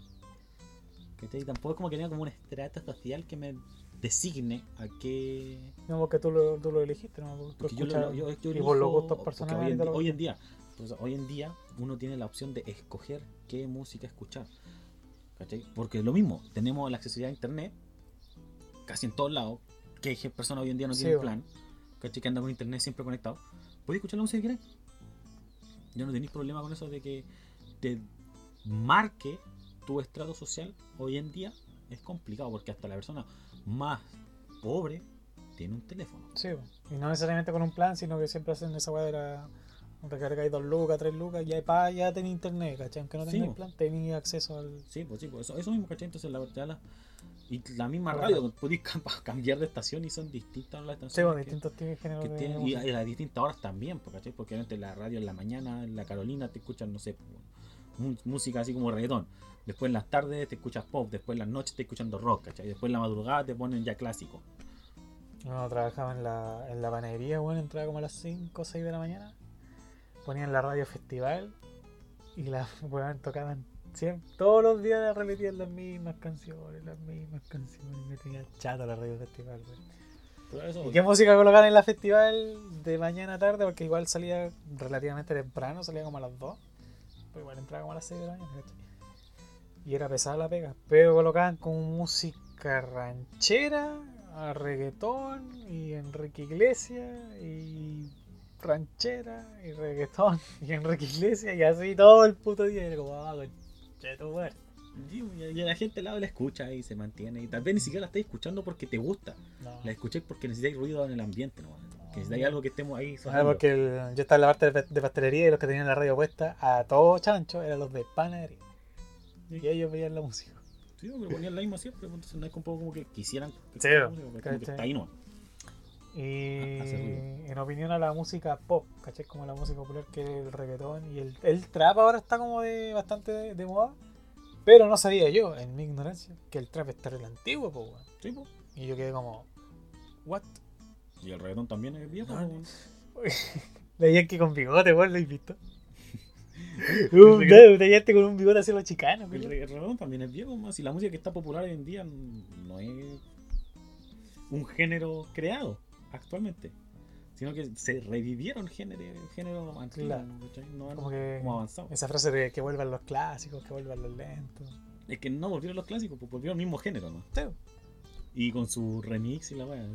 ¿Cachai? Tampoco es como que tenga como un estrato social que me designe a qué. No, porque tú lo, tú lo elegiste, ¿no? Tú Porque yo, lo- yo- yo los gustos personales. Hoy en, lo hoy día, entonces, hoy en día uno tiene la opción de escoger qué música escuchar. ¿Cachai? Porque lo mismo, tenemos la accesibilidad a internet casi en todos lados. Que personas hoy en día no Sí, tienen plan. ¿Cachai? Que andan con internet siempre conectado. Podéis escuchar la música que queráis. Ya no tenéis problema con eso de que te marque tu estrato social hoy en día. Es complicado porque hasta la persona más pobre tiene un teléfono. Sí, y no necesariamente con un plan, sino que siempre hacen esa weá de la. Recargáis dos lucas, tres lucas, ya, pa, ya tenéis internet, ¿cachai? Aunque no Sí, tengáis bo. plan, tenéis acceso al. Sí, pues sí, pues eso, eso mismo, ¿cachai? Entonces la verdad, la- y la misma La radio, radio. podéis cam- cambiar de estación y son distintas las Sí, estaciones. que- distintos tipos que tienen, y a las distintas horas también, pues, ¿cachai? Porque obviamente la radio en la mañana, en la Carolina, te escuchan, no sé, música así como reggaetón. Después en las tardes te escuchas pop, después en las noches te escuchando rock, ¿cachai? Después en la madrugada te ponen ya clásico. Uno trabajaba en la, en la panadería, bueno, entraba como a las 5 o 6 de la mañana. Ponían la radio festival y la weón, tocaban siempre, todos los días repetían las mismas canciones, las mismas canciones. Me tenía chato la radio festival, eso, ¿Y qué música colocaban en la festival de mañana a tarde? Porque igual salía relativamente temprano, salía como a las 2. Igual entraba como a las 6 de la mañana, ¿cachai? Y era pesada la pega. Pero colocaban como música ranchera, a reggaetón, y Enrique Iglesias, y ranchera, y reggaetón, y Enrique Iglesias, y así todo el puto día. Y era como, ah, y, la gente al lado la escucha y se mantiene. Y tal vez ni siquiera la estáis escuchando porque te gusta. No. La escuché porque necesitáis ruido en el ambiente, ¿no? Que necesitáis algo que estemos ahí Ah, sonando. porque el- yo estaba en la parte de, de pastelería y los que tenían la radio puesta a todo chancho eran los de panadería. Y ellos veían la música. Sí, pero ponían la misma siempre, pues, entonces no es como como que quisieran que Sí, música, está ahí no. Y ruido. en opinión a la música pop, ¿cachai? Como la música popular que es el reggaetón y el, el trap ahora está como de bastante de, de moda. Pero no sabía yo, en mi ignorancia, que el trap está re antiguo, po, weón. Sí, pues. Y yo quedé como, ¿what? Y el reggaetón también es viejo. No. De Yankee con bigote, weón, lo he visto. Reggaetón- de Yankee con un bigote así a los chicanos, El reggaetón también es viejo, más. Y la música que está popular hoy en día no es un género creado actualmente. Sino que se revivieron género, género antiguo, Claro. Como que como avanzado. esa frase de que vuelvan los clásicos, que vuelvan los lentos. Es que no volvieron los clásicos, pues volvieron el mismo género, ¿no? Sí. Y con su remix y la weá.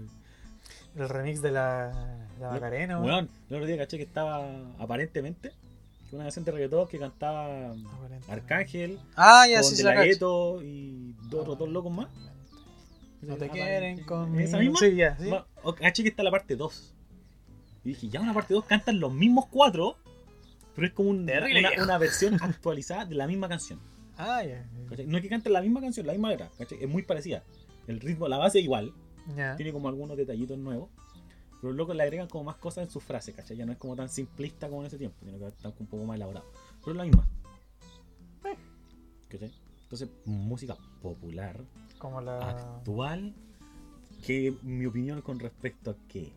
El remix de la, la Macarena, weón. Weón, el otro día caché que estaba aparentemente una canción de reggaetón que cantaba. Arcángel Ah, ya con sí, De la La y dos otros dos locos más. No te quieren conmigo. ¿Esa misma? Sí, ya, sí. O- Caché que está la parte 2. Y dije, ya una parte 2 cantan los mismos cuatro, pero es como un- una, una versión actualizada de la misma canción. Ah, ya. No es que canten la misma canción, la misma letra, ¿cachai? es muy parecida. El ritmo, la base es igual, Tiene como algunos detallitos nuevos, pero los locos le agregan como más cosas en sus frases, ¿cachai? Ya no es como tan simplista como en ese tiempo, sino que está un poco más elaborado. Pero es la misma. ¿Cachai? Entonces, música popular, Como la. actual, que mi opinión con respecto a qué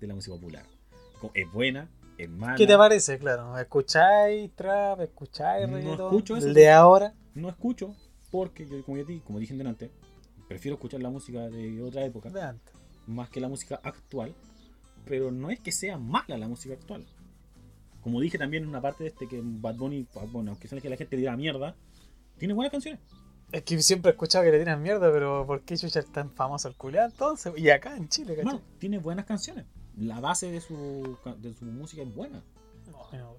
de la música popular. es buena, es mala. ¿Qué te parece? Claro, ¿escucháis trap? ¿Escucháis No reggaetón? escucho eso. ¿El de ahora? No escucho porque yo, como, ya di- como dije delante, prefiero escuchar la música de otra época De antes. más que la música actual. Pero no es que sea mala la música actual. Como dije también en una parte de este que Bad Bunny, bueno, aunque sea que la gente le diga mierda, tiene buenas canciones. Es que siempre he escuchado que le tiran mierda, pero ¿por qué Chucha es tan famoso el culiao entonces? Y acá en Chile, ¿cachai? Bueno, tiene buenas canciones. La base de su, de su música es buena. No, no.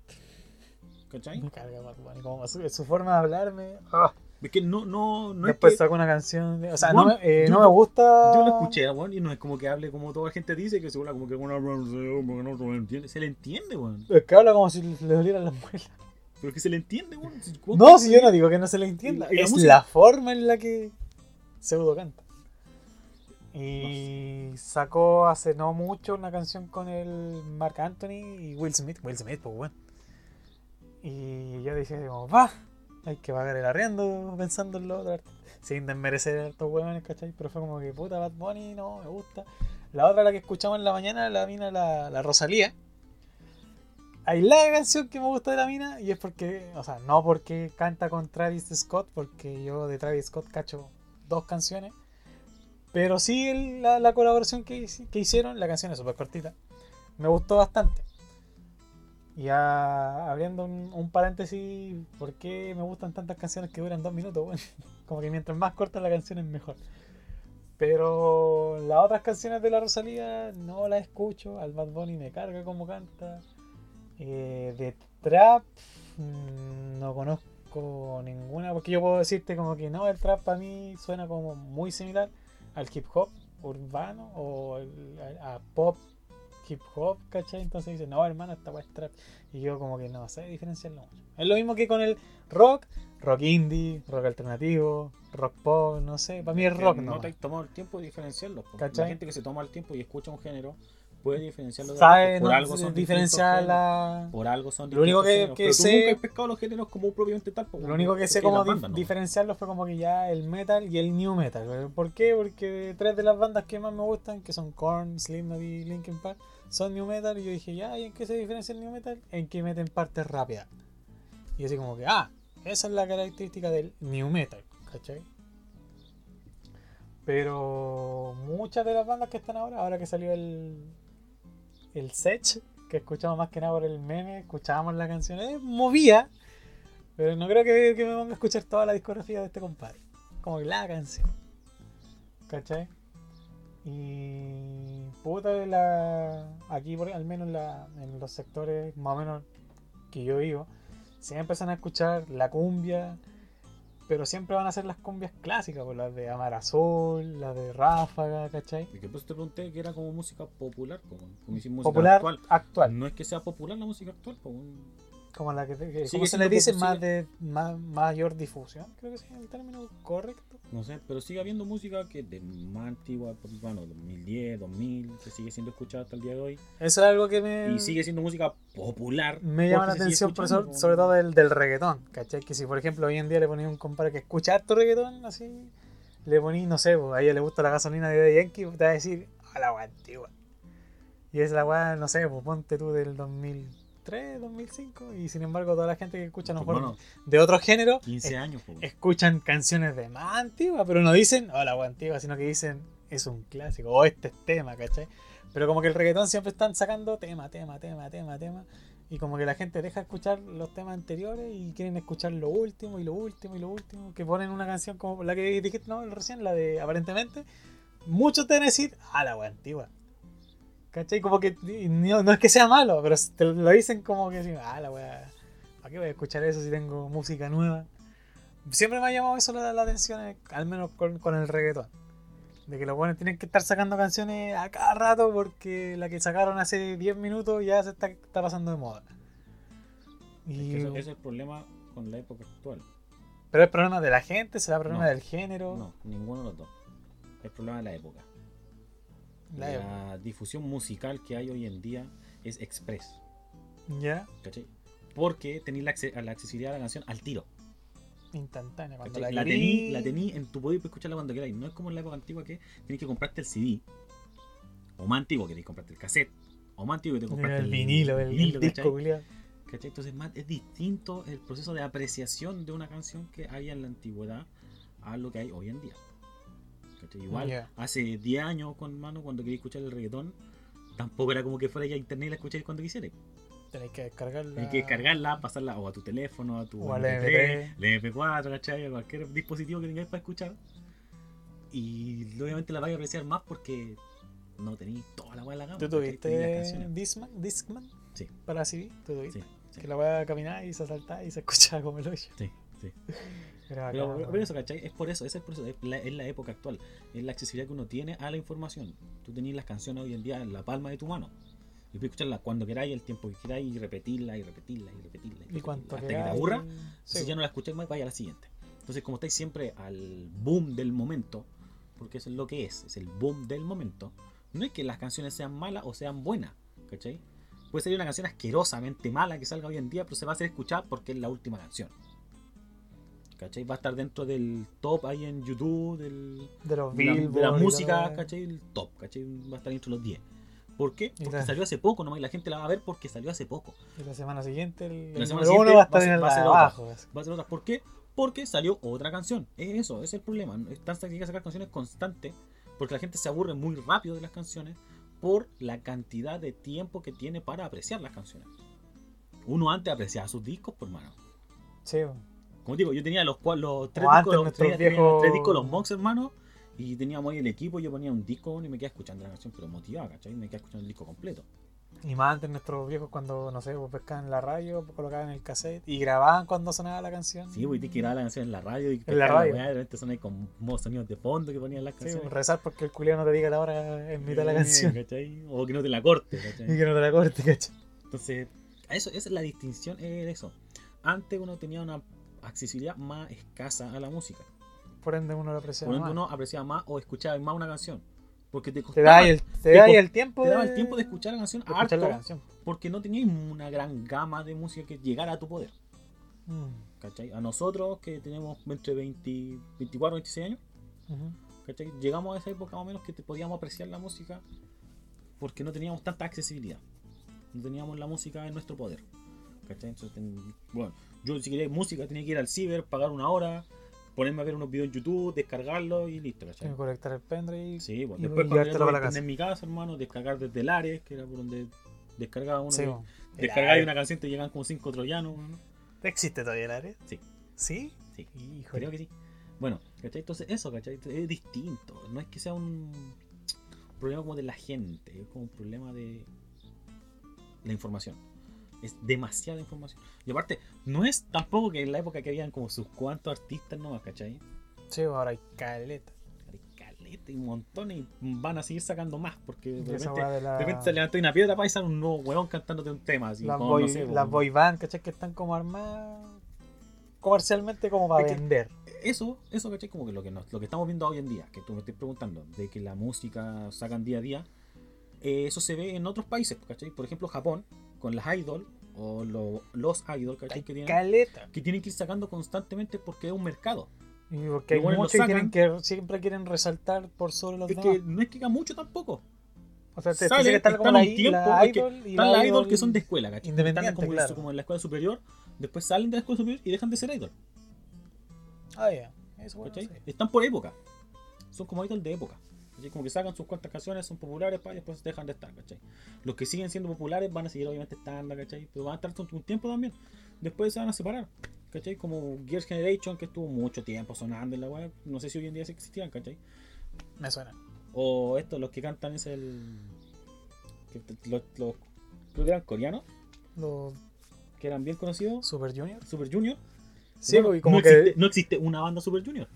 ¿Cachai? Me carga Bad Bunny, como su, su forma de hablarme. ah. Es que no, no, no Después es que saco una canción. o sea, Bueno, no, me, eh, no me gusta. yo lo escuché, weón, y no es como que hable como toda la gente dice, que se habla como que bueno, no se lo entiende. Se le entiende, weón. Es que habla como si le dolieran las muelas. Pero que se le entiende, weón. No, si yo no digo que no se le entienda. La es música- la forma en la que pseudo canta. Y sacó hace no mucho una canción con el Mark Anthony y Will Smith. Will Smith, pues bueno. Y yo dije, va, hay que pagar el arriendo pensando en lo otro. Sin desmerecer a estos huevones, ¿cachai? Pero fue como que puta Bad Bunny, no, me gusta. La otra, la que escuchamos en la mañana, la mina, la, la Rosalía. Hay la canción que me gusta de la mina y es porque, o sea, no porque canta con Travis Scott, porque yo de Travis Scott cacho dos canciones, pero sí la, la colaboración que, que hicieron, la canción es súper cortita, me gustó bastante. Ya abriendo un, un paréntesis, ¿por qué me gustan tantas canciones que duran dos minutos? Como que mientras más corta la canción es mejor. Pero las otras canciones de la Rosalía no las escucho, al Bad Bunny me carga como canta. Eh, de trap mm, no conozco ninguna porque yo puedo decirte como que no, el trap para mí suena como muy similar al hip hop urbano o a pop hip hop, ¿cachai? Entonces dice, no hermano, esta weá es trap. Y yo como que no sé diferenciarlo mucho. Es lo mismo que con el rock, rock indie, rock alternativo, rock pop, no sé, para mí es rock, no ¿no? te has tomado el tiempo de diferenciarlos. ¿Cachai? La gente que se toma el tiempo y escucha un género puede diferenciarlo de Sabe otro. Por no, algo son diferenciar la... Por algo son Lo único que- que sé- nunca pescado los géneros como propiamente tal. po, Lo único que sé no. diferenciarlos fue como que ya el metal y el new metal. ¿Por qué? Porque tres de las bandas que más me gustan, que son Korn, Slipknot y Linkin Park, son new metal. Y yo dije, ya, ¿y en qué se diferencia el new metal? En que meten partes rápidas. Y así como que, ah, esa es la característica del new metal, ¿cachai? Pero muchas de las bandas que están ahora, ahora que salió el, el Sech, que escuchamos más que nada por el meme, escuchábamos la canción, es movía, pero no creo que, me ponga a escuchar toda la discografía de este compadre. Como la canción. ¿Cachai? Y puta la aquí por, al menos la, en los sectores más o menos que yo vivo, siempre empiezan a escuchar la cumbia, pero siempre van a ser las cumbias clásicas, pues, las de Amar Azul, las de Ráfaga, ¿cachai? Y que pues te pregunté que era como música popular, po, como decir música Popular actual. actual. No es que sea popular la música actual, po, Como la que, que Sigue ¿cómo se le dice más de más, mayor difusión, creo que es el término correcto. no sé, pero sigue habiendo música que de más antigua, por bueno, 2010, 2000, que sigue siendo escuchada hasta el día de hoy. Eso es algo que me, Y sigue siendo música popular. me llama la atención, por sobre, todo del, del reggaetón, ¿cachai? Que si por ejemplo hoy en día le ponía un compadre que escucha harto reggaetón, así, le ponía, no sé, pues, a ella le gusta la gasolina de Yankee, te va a decir, a la antigua. Y es la weá, no sé, pues ponte tú del 2003, 2005, y sin embargo toda la gente que escucha a lo mejor Hermano, de otro género 15 años, po. escuchan canciones de más antigua, pero no dicen, hola, la antigua, sino que dicen, es un clásico, o este es tema, ¿cachai? Pero como que el reggaetón siempre están sacando tema, tema, tema, tema, tema, y como que la gente deja de escuchar los temas anteriores y quieren escuchar lo último, y lo último, y lo último, que ponen una canción como la que dijiste, no, recién, la de aparentemente, muchos te van a decir, ah, la wea antigua. ¿Cachai? Como que no, no es que sea malo, pero te lo dicen como que, ah, la wea, ¿para qué voy a escuchar eso si tengo música nueva? Siempre me ha llamado eso la, la atención, eh, al menos con, con el reggaetón. De que los buenos tienen que estar sacando canciones a cada rato porque la que sacaron hace 10 minutos ya se está, está pasando de moda. Es Y, que ese es el problema con la época actual. Pero el problema de la gente, será problema No. del género. No, ninguno de los dos. El problema de la época. La La, difusión musical que hay hoy en día es express. Ya, ¿Cachai? Porque tenéis la, acce- la accesibilidad a la canción al tiro. instantánea. Cuando ¿cachai? la, tení, la tení en tu poder escucharla cuando queráis. No es como en la época antigua que tenéis que comprarte el CD. O más antiguo, que tenéis que comprarte el cassette. o más antiguo que te compraste El vinilo, el, vinilo, disco, ¿cachai? ¿Cachai? Entonces más, es distinto el proceso de apreciación de una canción que había en la antigüedad a lo que hay hoy en día. ¿Cachai? Igual, hace 10 años, con mano, cuando quería escuchar el reggaetón, tampoco era como que fuera ya internet y la escucháis cuando quisierais. Tenés que descargarla. Hay que descargarla, pasarla o a tu teléfono, a tu O al MP3, el MP4, ¿cachai? A cualquier dispositivo que tengáis para escuchar. Y obviamente la vais a apreciar más porque no tenéis toda la en la gama. ¿Tú. Tenéis tuviste. Discman? Discman? Sí. Para CD, ¿tú tuviste? Sí, sí, Que la voy a caminar y se salta y se escucha como el hoyo. sí, sí. Era Pero, pero eso, ¿cachai? Es por eso, ese es, por eso, es, la, es la época actual, es la accesibilidad que uno tiene a la información. Tú tenés las canciones hoy en día en la palma de tu mano. Y puedes escucharlas cuando queráis, el tiempo que queráis, y repetirla, y repetirla, y repetirla. y ¿Y repetirla, hasta que te aburra. Si ya no la escucháis más, vaya a la siguiente. Entonces, como estáis siempre al boom del momento, porque eso es lo que es, es el boom del momento, no es que las canciones sean malas o sean buenas, ¿cachai? Puede ser una canción asquerosamente mala que salga hoy en día, pero se va a hacer escuchar porque es la última canción. ¿Cachai? Va a estar dentro del top ahí en YouTube, del, de los de la, de la música. ¿cachai? El top, ¿cachai? Va a estar dentro de los 10. ¿Por qué? Porque salió hace poco nomás y la gente la va a ver porque salió hace poco. Y la semana siguiente el, La semana siguiente uno va a estar va en va ser abajo. Va a ser otra. ¿Por qué? Porque salió otra canción. Es eso, es el problema. Están que sacar canciones constantes porque la gente se aburre muy rápido de las canciones por la cantidad de tiempo que tiene para apreciar las canciones. Uno antes apreciaba sus discos, por mano. Sí, Como digo, yo tenía los, los tres discos, los, los viejos- tres discos, los Mox, hermano. Y teníamos ahí el equipo, yo ponía un disco y me quedaba escuchando la canción, pero motivado, ¿cachai? Me quedaba escuchando el disco completo. y más antes nuestros viejos cuando, no sé, pues pescaban la radio, colocaban el cassette y grababan cuando sonaba la canción. Sí, pues, y que grabar la canción en la radio y En la radio. de repente son ahí con sonidos de fondo que ponían las Sí, canciones. pues, rezar porque el culiao no te diga la hora en mitad de la Eh, canción. ¿cachai? O que no te la corte, Y ¿cachai? que no te la corte, ¿cachai? Entonces, eso, esa es la distinción, es eso. Antes uno tenía una accesibilidad más escasa a la música. Por ende uno lo aprecia Por ende más. uno apreciaba más o escuchaba más una canción. Porque te Te costaba, da ahí el, te te da el tiempo te daba el tiempo de escuchar la canción de escuchar la harto, canción. porque no tenías una gran gama de música que llegara a tu poder. Mm, ¿cachai? A nosotros que tenemos entre 20, 24 26 años, ujú. ¿cachai? llegamos a esa época más o menos que te podíamos apreciar la música porque no teníamos tanta accesibilidad. No teníamos la música en nuestro poder. ¿cachai? Entonces, bueno, yo si quería música tenía que ir al ciber, pagar una hora, ponerme a ver unos videos en YouTube, descargarlo y listo, ¿cachai? que conectar el pendrive. Sí, bueno, y después cuando llevártelo yo para la casa. en mi casa, hermano, descargar desde el Ares, que era por donde descargaba uno. Sí, bo. El descargaba Ares. una canción y te llegan como cinco troyanos, ¿no? ¿Existe todavía el área? Sí. ¿Sí? Sí. Híjole. Creo que sí. Bueno, ¿cachai? Entonces eso, ¿cachai? Es distinto. No es que sea un problema como de la gente, es como un problema de la información. Es demasiada información. Y aparte, no es tampoco que en la época que habían como sus cuantos artistas nomás, ¿cachai? Sí, bo, ahora hay caleta. Hay caleta y un montón y van a seguir sacando más porque de repente, de la- de repente se levantó una piedra para y sale un nuevo hueón cantándote un tema. Así, las como, boy, no sé, las como- boy band, ¿cachai? Que están como armadas comercialmente como para Es vender. eso, eso, ¿cachai? Como que lo que, nos- lo que estamos viendo hoy en día, que tú me estás preguntando, de que la música sacan día a día, eh, eso se ve en otros países, ¿cachai? Por ejemplo, Japón, con las idol, o lo- los idol, ¿cachai? Que tienen, Caleta. que tienen que ir sacando constantemente porque es un mercado. Y porque hay muchos sacan. que, siempre quieren resaltar por sobre los Es demás. que no es que haga mucho tampoco. o sea, te, sale, que estar como están la, un tiempo, la es que y Están la las idol que son de escuela, ¿cachai? Están independiente, como, claro. como en la escuela superior, después salen de la escuela superior y dejan de ser idol, Ah, ya. Eso bueno. Están por época. Son como idol de época. ¿Cachai? Como que sacan sus cuantas canciones, son populares, pa, y después dejan de estar, ¿cachai? Los que siguen siendo populares van a seguir obviamente estando, ¿cachai? Pero van a estar un, tiempo también. Después se van a separar, ¿cachai? Como Gears Generation, que estuvo mucho tiempo sonando en la web. No sé si hoy en día sí existían, ¿cachai? Me suena. O estos, los que cantan es el... los, los- creo que eran coreanos, Los que eran bien conocidos. Super Junior. Super Junior. Sí, Bueno, y como no, que. existe, no existe una banda Super Junior.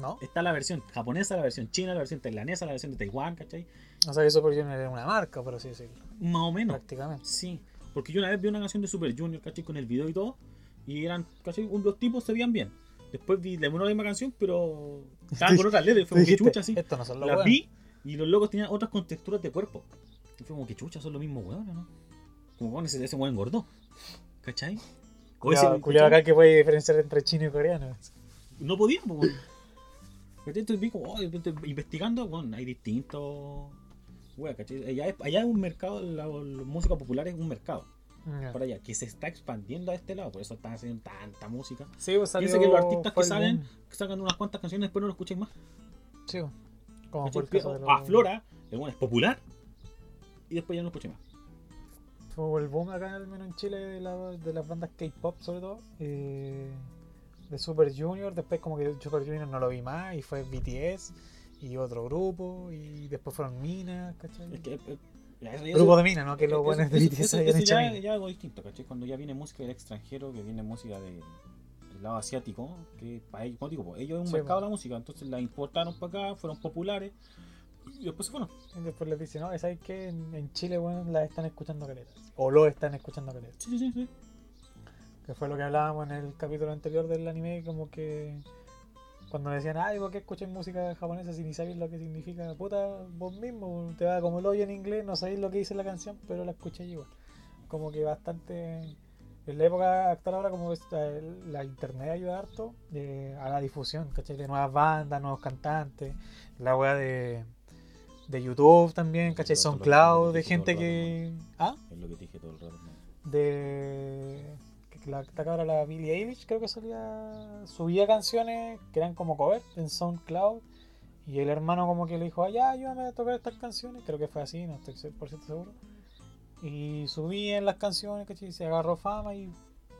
¿No? Está la versión japonesa, la versión china, la versión tailanesa, la versión de Taiwán, ¿cachai? O sea, que Super Junior era una marca, por así decirlo. Más o menos. Prácticamente. Sí, porque yo una vez vi una canción de Super Junior, ¿cachai? Con el video y todo, y eran, ¿cachai? Los tipos se veían bien. Después vi la misma canción, pero estaban con otras letras, y fue como que chucha, así. Estos no son los Las buenos. vi, y los locos tenían otras con texturas de cuerpo. Y fue como que chucha, son los mismos hueones, ¿no? Como bueno, ese, ese hueón engordó, ¿cachai? Cuidado, acá que puede diferenciar entre chino y coreano. no podía, pues. Entonces vi como, oh, investigando, bueno, hay distintos wea. Allá, es- allá es un mercado, la, la música popular es un mercado. Para allá, que se está expandiendo a este lado, por eso están haciendo tanta música. Sí, pues salió, Piensa que los artistas que salen, que sacan unas cuantas canciones después no lo escucháis más. Sí, pues. como fue el caso de los- Aflora, el bueno es popular y después ya no lo escuché más. Fue el boom acá, al menos en Chile, de, la- de las bandas K-pop, sobre todo. eh, de Super Junior. Después, como que Super Junior no lo vi más. Y fue BTS y otro grupo. Y después fueron Minas, ¿cachai? Es que, eh, eso- grupo de Minas, ¿no? Que los buenos de BTS eso- habían eso hecho ya, algo distinto, ¿cachai? Cuando ya viene música del extranjero, que viene música de- del lado asiático, que para ellos, como digo, pues, ellos es un Sí, mercado pues. de la música, entonces la importaron para acá, fueron populares y después se fueron. Y después les dicen, no, ¿sabes qué? En, en Chile, bueno, la están escuchando caletas. O lo están escuchando caletas. Sí, sí, sí. Que fue lo que hablábamos en el capítulo anterior del anime, como que cuando decían, ay, ¿por qué escucháis música japonesa si ni sabéis lo que significa? Puta, vos mismo, te va como el hoyo en inglés, no sabéis lo que dice la canción, pero la escucháis igual. Como que bastante... En la época actual ahora como el- la internet ayuda harto eh, a la difusión, ¿cachai? De nuevas bandas, nuevos cantantes, la weá de, de YouTube también, ¿cachai? SoundCloud, de gente que... ¿Ah? Es lo que te dije todo el rato. de la esta cabra la Billie Eilish creo que solía subía canciones que eran como cover en SoundCloud y el hermano como que le dijo allá ayúdame a tocar estas canciones creo que fue así no estoy 100% seguro y subían las canciones que se agarró fama y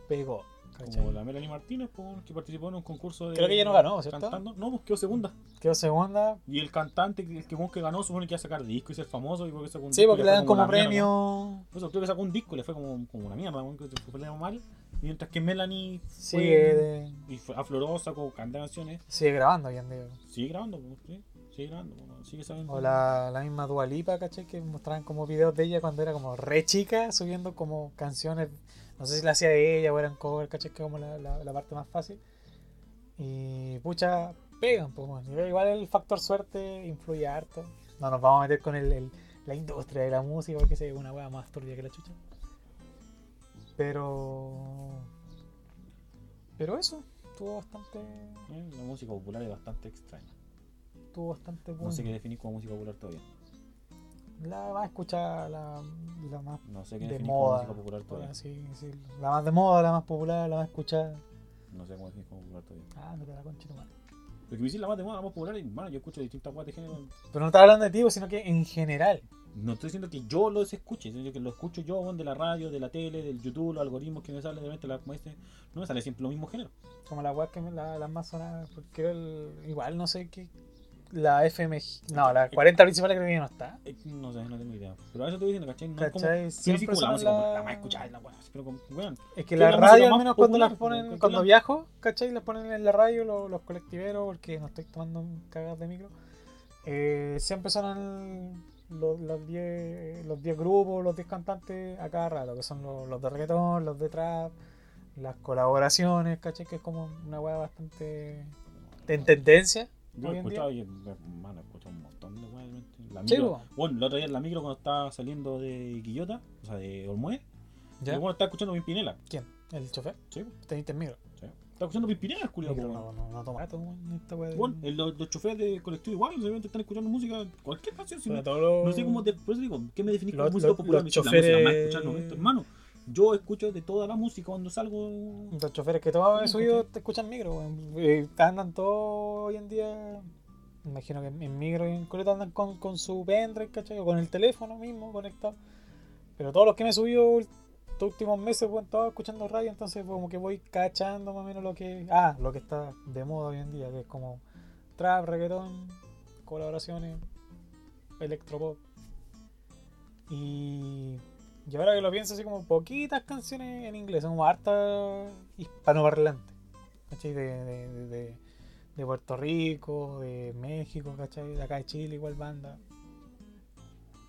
pegó ¿cachai? Como la Melanie Martínez, pues, que participó en un concurso de. Creo que ella no ganó, ¿cierto? Cantando. No, pues quedó segunda. quedó segunda Y el cantante, el que, que ganó, supone que iba a sacar disco y ser famoso. Y porque sacó un sí disco porque le dan como mierda. premio Por eso creo que sacó un disco y le fue como, como una mierda, que fue mal. Mientras que Melanie sigue, de- y fue- afloró, sacó canta canciones, sigue grabando hoy en día sigue grabando, pues, sí, sigue grabando, pues, sigue sabiendo. O la, la misma Dualipa, ¿cachai? Que mostraban como videos de ella cuando era como re chica, subiendo como canciones. No sé si la hacía ella o eran cover, ¿cachai? Que como la, la, la parte más fácil. Y pucha, pegan, pues bueno. Igual el factor suerte influye harto. No nos vamos a meter con el, el- la industria de la música porque es una wea más turbia que la chucha. Pero. Pero eso, estuvo bastante. La música popular es bastante extraña. Estuvo bastante bueno. No sé qué definir como música popular todavía. La más escuchada, la, la más No sé qué de definir como moda. música popular todavía. La más de moda, la más popular, la más escuchada. No sé cómo definir como popular todavía. Ah, no te la concha tu madre. Lo que me la más de moda, la más popular, y bueno, yo escucho distintas guas de género. Pero no estaba hablando de ti, sino que en general. No estoy diciendo que yo los escuche, sino que lo escucho yo de la radio, de la tele, del YouTube, los algoritmos que me salen de repente, la, como este, no me sale siempre lo mismo género. Como la weas que me, la, las más sonadas. Porque el, igual no sé qué. La FM. No, la 40 principal creo que ya no está. Eh, No sé, no tengo idea. Pero a eso estoy diciendo, ¿cachai? No es como. ¿Cachai? Yo decir Siempre como la la- la más escuchada, la pero como, weón. Es que la radio, al menos cuando las ponen, como cuando viajo, ¿cachai? Las ponen en la radio los, los colectiveros, porque no estoy tomando cagas de micro. Eh, siempre sonan los, los 10 los 10 grupos, los 10 cantantes a cada rato, que son los, los de reggaetón, los de trap, las colaboraciones, ¿cachai? Que es como una weá bastante en tendencia. Yo he escuchado, y, hermano, he escuchado un montón de realmente. La Sí, micro, po. bueno, el otro día en la micro cuando estaba saliendo de Quillota, o sea, de Olmué, ¿Ya? y bueno, estaba escuchando Pimpinela. ¿Quién? ¿El chofer? Sí, ¿Teniste en micro? Estaba escuchando Micro po, no, weón. no, no toma esta de- Bueno, el- los, los choferes de colectivo igual, simplemente están escuchando música, cualquier canción. si no, no sé cómo te, por eso digo, ¿qué me definís como música los- popular? los choferes- La música más hermano. Yo escucho de toda la música cuando salgo. Los choferes que todos Sí, subido te escuchan micro, weón. Eh, andan todos hoy en día. me Imagino que en micro y en coleta andan con, con su pendrive, ¿cachai? O con el teléfono mismo conectado. Pero todos los que me he subido últimos meses, weón, todos escuchando radio, entonces como que voy cachando más o menos lo que. Ah, lo que está de moda hoy en día, que es como trap, reggaetón, colaboraciones, electropop. Y. Y ahora que lo pienso, así como poquitas canciones en inglés, son como harta hispanoparlante. ¿Cachai? De, de, de, de- de Puerto Rico, de México, ¿cachai? De acá de Chile, igual banda.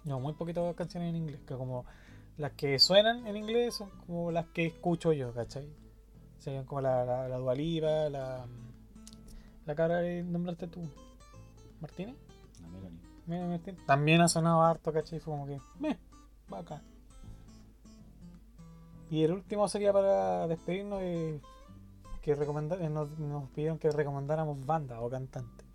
No, muy poquitas canciones en inglés, que como las que suenan en inglés son como las que escucho yo, ¿cachai? Serían como la, la, la Dua Lipa, la, la cara que nombraste tú, Martínez. La Melanie. Mira, Martín. También ha sonado harto, ¿cachai? Fue como que, meh, bacán. Y el último sería para despedirnos eh, que recomendar, eh, nos, nos pidieron que recomendáramos bandas o cantantes.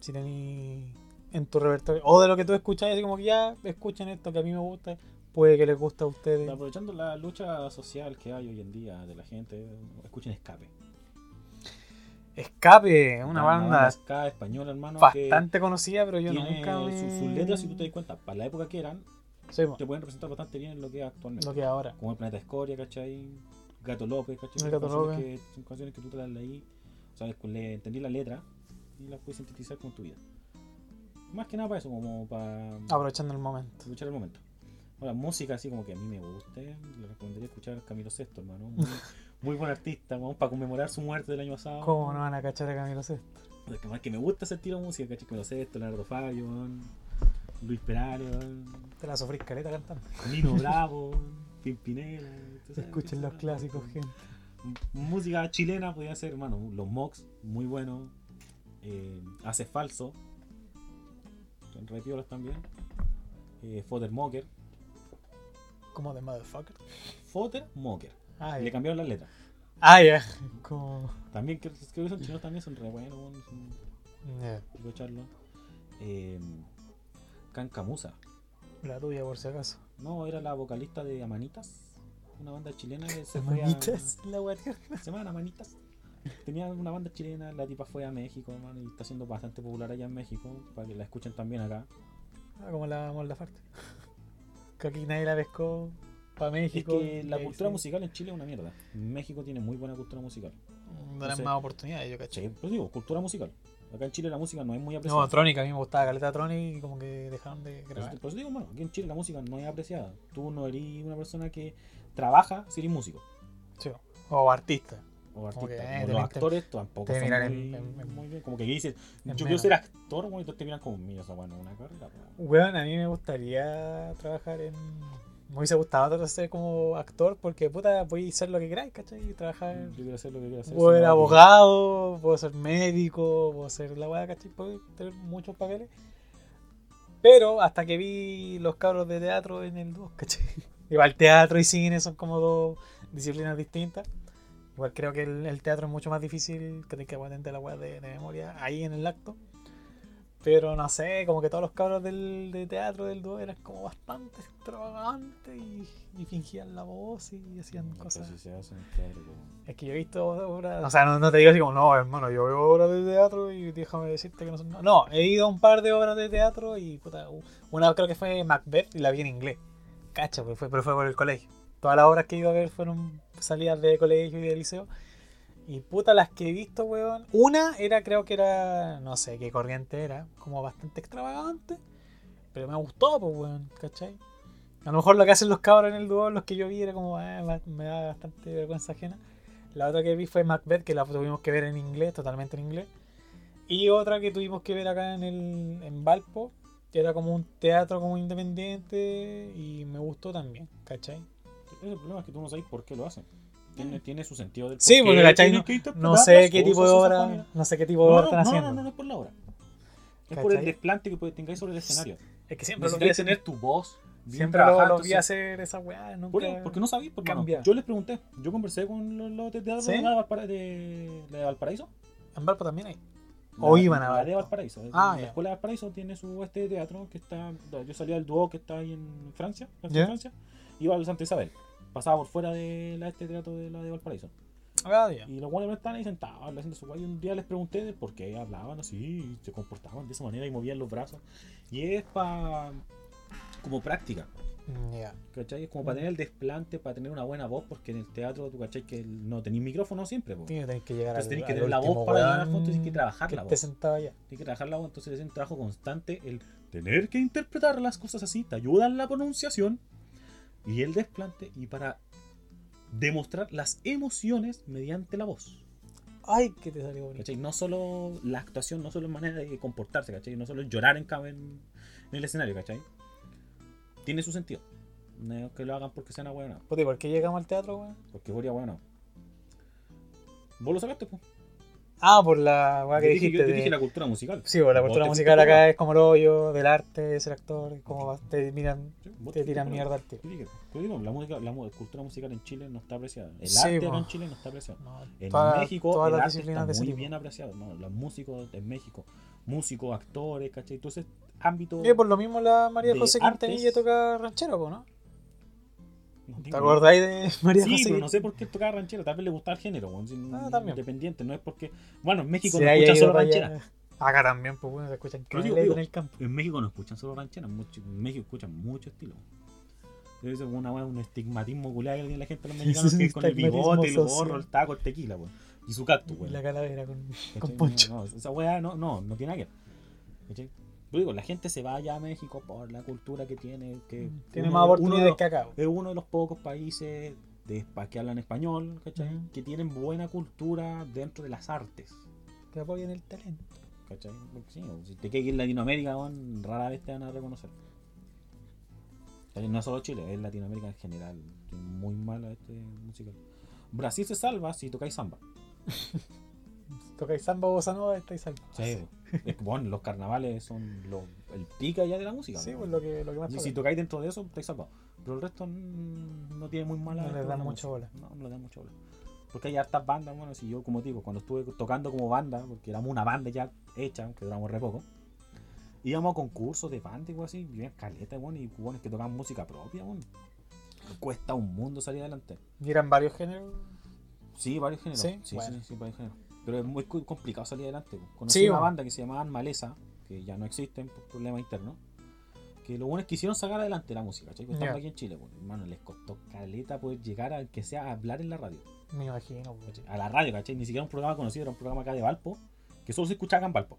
Si tení en tu repertorio. O de lo que tú escuchas, así como que ya escuchen esto que a mí me gusta, puede que les guste a ustedes. Aprovechando la lucha social que hay hoy en día de la gente, escuchen Escape. Escape, una banda ska española, hermano. bastante conocida, pero yo nunca me... sus, sus letras, si tú te das cuenta, para la época que eran, Sí, te pueden representar bastante bien lo que es actualmente. lo que ahora. Como el Planeta Escoria, ¿cachai? Gato López, ¿cachai? El Gato Canciones López. Que, son canciones que tú te las leí, pues, le entendí la letra y las puedes sintetizar con tu vida. Más que nada para eso, como para Aprovechando el momento. escuchar el momento. Ahora, música así como que a mí me guste, le recomendaría escuchar a Camilo Sesto, hermano. Muy, muy buen artista, vamos, para conmemorar su muerte del año pasado. ¿Cómo no van a cachar a Camilo? Porque más que me gusta ese estilo de música, ¿cachai? Camilo Sesto, Leonardo Fabio, Luis Perales, Te la sufrís caleta cantando. Nino Bravo, Pimpinela. Escuchen los clásicos, gente. Música chilena podría ser, hermano, los Mox, muy bueno. Eh, Hace Falso, son re piolas también. Eh, Fodder Mocker, Como de motherfucker. Fodder Mocker. Ah, Le cambiaron las letras. Ah, ya. Como. También creo, creo que son chinos también, son re buenos, son- aprovecharlo. Eh, Cancamusa. La tuya, por si acaso. No, era la vocalista de Amanitas, una banda chilena que se fue a- la guardia. Se llaman Amanitas. Tenía una banda chilena, la tipa fue a México, hermano, y está siendo bastante popular allá en México, para que la escuchen también acá. Ah, como la Farte. Que aquí nadie la pescó para Es México. que la ahí cultura sí. musical en Chile es una mierda. México tiene muy buena cultura musical. Darán más oportunidades, yo caché. Sí, pues digo, cultura musical. Acá en Chile la música no es muy apreciada. No, Tronic, a mí me gustaba Caleta Tronic y como que dejaron de grabar. por eso digo, bueno, aquí en Chile la música no es apreciada. Tú no eres una persona que trabaja si eres músico Sí, o artista. O que, eh, los actores tampoco te son miran muy, en- en- en- muy bien. Como que dicen, en yo quiero ser actor, bueno, y todos te miran como, mira, esa bueno, una carrera. po". Weón, a mí me gustaría trabajar en. Me hubiese gustado ser como actor porque puta, voy a ser lo que queráis, ¿cachai? Y trabajar. Yo quiero hacer lo que quiero hacer. Puedo ser no, abogado, puedo ser médico, puedo ser la weá, ¿cachai? Puedo tener muchos papeles. Pero hasta que vi los cabros de teatro en el 2, ¿cachai? Igual teatro y cine son como dos disciplinas distintas. Igual creo que el, el teatro es mucho más difícil que te que aguantarte la weá de, de memoria ahí en el acto. Pero no sé, como que todos los cabros del, de teatro del dúo eran como bastante extravagantes y, y fingían la voz y hacían cosas. si se hace en teatro, po. Es que yo he visto obras, o sea, no, no te digo así como, no, hermano, yo veo obras de teatro y déjame decirte que no son... No, he ido a un par de obras de teatro y, puta, una creo que fue Macbeth y la vi en inglés. Cacha, pues fue, pero fue por el colegio. Todas las obras que he ido a ver fueron salidas de colegio y de liceo. Y puta, las que he visto, weón. Una era, creo que era, no sé qué corriente era, como bastante extravagante. Pero me gustó, pues, weón, ¿cachai? A lo mejor lo que hacen los cabros en el dúo, los que yo vi, era como, eh, me da bastante vergüenza ajena. La otra que vi fue Macbeth, que la tuvimos que ver en inglés, totalmente en inglés. Y otra que tuvimos que ver acá en el en Valpo, que era como un teatro como independiente y me gustó también, ¿cachai? El problema es que tú no sabes por qué lo hacen. Tiene, tiene su sentido del Sí, por porque, ¿cachai? No, que no sé qué tipo de obra, no sé qué tipo de obra están no, no, haciendo. no, no es por la obra. Es por el desplante que puede- tengáis sobre el escenario. Es que siempre lo hacer, tener tu voz siempre lo, trabajada, lo vi hacer esa weá, nunca... Por porque no sabéis, porque yo les pregunté, yo conversé con los, los de teatro ¿Sí? de, de, de Valparaíso. En Valpo también hay. O La- iban a la de. Valparaíso. Ah, la ya. escuela de Valparaíso tiene su este de teatro que está. Yo salía del dúo que está ahí en Francia, Francia, iba al Santa Isabel. Pasaba por fuera de la este teatro de la de Valparaíso. Ah, ya. Y los buenos están ahí sentados haciendo su guay. Y un día les pregunté de por qué hablaban así, se comportaban de esa manera y movían los brazos. Y es para. como práctica. Ya. ¿Cachai? Es como para tener el desplante, para tener una buena voz, porque en el teatro, tú cachai que no tenéis micrófono siempre, po. Tienes que llegar Entonces al, tenés que tener la voz para llegar al fondo, tienes que trabajar que la voz. sentado allá. Tienes que trabajar la voz, entonces es un trabajo constante. El tener que interpretar las cosas así te ayuda en la pronunciación y el desplante, y para demostrar las emociones mediante la voz. Ay, que te salió bonito. ¿Cachai? No solo la actuación, no solo es manera de comportarse, ¿cachai? No solo llorar en, en, en el escenario, ¿cachai? Tiene su sentido. No es que lo hagan porque sean ¿y por qué llegamos al teatro, weón? porque sería bueno. Vos lo sacaste, pues. Ah, por la weá que dijiste. yo, yo de- la cultura musical. Sí, pues la cultura musical acá por- es como el hoyo del arte, de ser actor, como te miran, Sí, te tiran por- mierda al tío. Digo, la, música, la cultura musical en Chile no está apreciada. El Sí, arte po. acá en Chile no está apreciado. No, En toda- México todas el las arte está muy bien apreciado. ¿no? Los músicos en México, músicos, actores, ¿cachai? Entonces, ámbito... Y por lo mismo la María José. Quintanilla toca ranchero, ¿no? No ¿Te acordáis de María Sí, José? pero no sé por qué tocaba ranchero. Tal vez le gustaba el género, sin- Ah, también. independiente. No es porque. Bueno, en México no escuchan solo para allá. ranchera. Acá también, pues bueno, se escuchan digo, en el campo. En México no escuchan solo ranchera. mucho- en México escuchan mucho estilo. Debe ser una, un estigmatismo culiado que tiene la gente de los mexicanos que es con el bigote, el gorro, el taco, el tequila, weón. Y su cactus, Y weón. la calavera con, con poncho. No, no, esa weá no, no, no tiene nada que ver. Digo, la gente se va allá a México por la cultura que tiene. Que Tiene uno- más oportunidades que acá. es uno de los pocos países de, que hablan español, ¿cachai? Que tienen buena cultura dentro de las artes, Que apoyan el talento. ¿cachai? Porque sí, si te quedas en Latinoamérica, rara vez te van a reconocer. No es solo Chile, es Latinoamérica en general. Muy mala este musical. Brasil se salva si tocáis samba. Tocáis samba o bossa nova, estáis salvos. Sí, bueno, los carnavales son lo- el pica ya de la música. Sí, ¿no? pues lo que, lo que más Y si tocáis dentro de eso, estáis salvados. Pero el resto no tiene muy mala. No les dan mucha bola. No, no le dan mucha bola. Porque hay hartas bandas, bueno, si yo, como digo, cuando estuve tocando como banda, porque éramos una banda ya hecha, aunque duramos re poco, íbamos a concursos de banda y así, caleta, bueno, y cubones que tocaban música propia, bueno. Cuesta un mundo salir adelante. ¿Y eran varios géneros? Sí, varios géneros. Sí, Sí, sí, bueno. sí, sí, varios géneros. Pero es muy co- complicado salir adelante. Conocí Sí, una banda que se llamaba Maleza, que ya no existen por problemas internos. Que lo bueno es que quisieron sacar adelante la música, ¿cachai? Estamos Ya. aquí en Chile, hermano, les costó caleta poder llegar a que sea a hablar en la radio. Me imagino. ¿cachai? A la radio, ¿cachai? Ni siquiera un programa conocido, era un programa acá de Valpo, que solo se escuchaba acá en Valpo.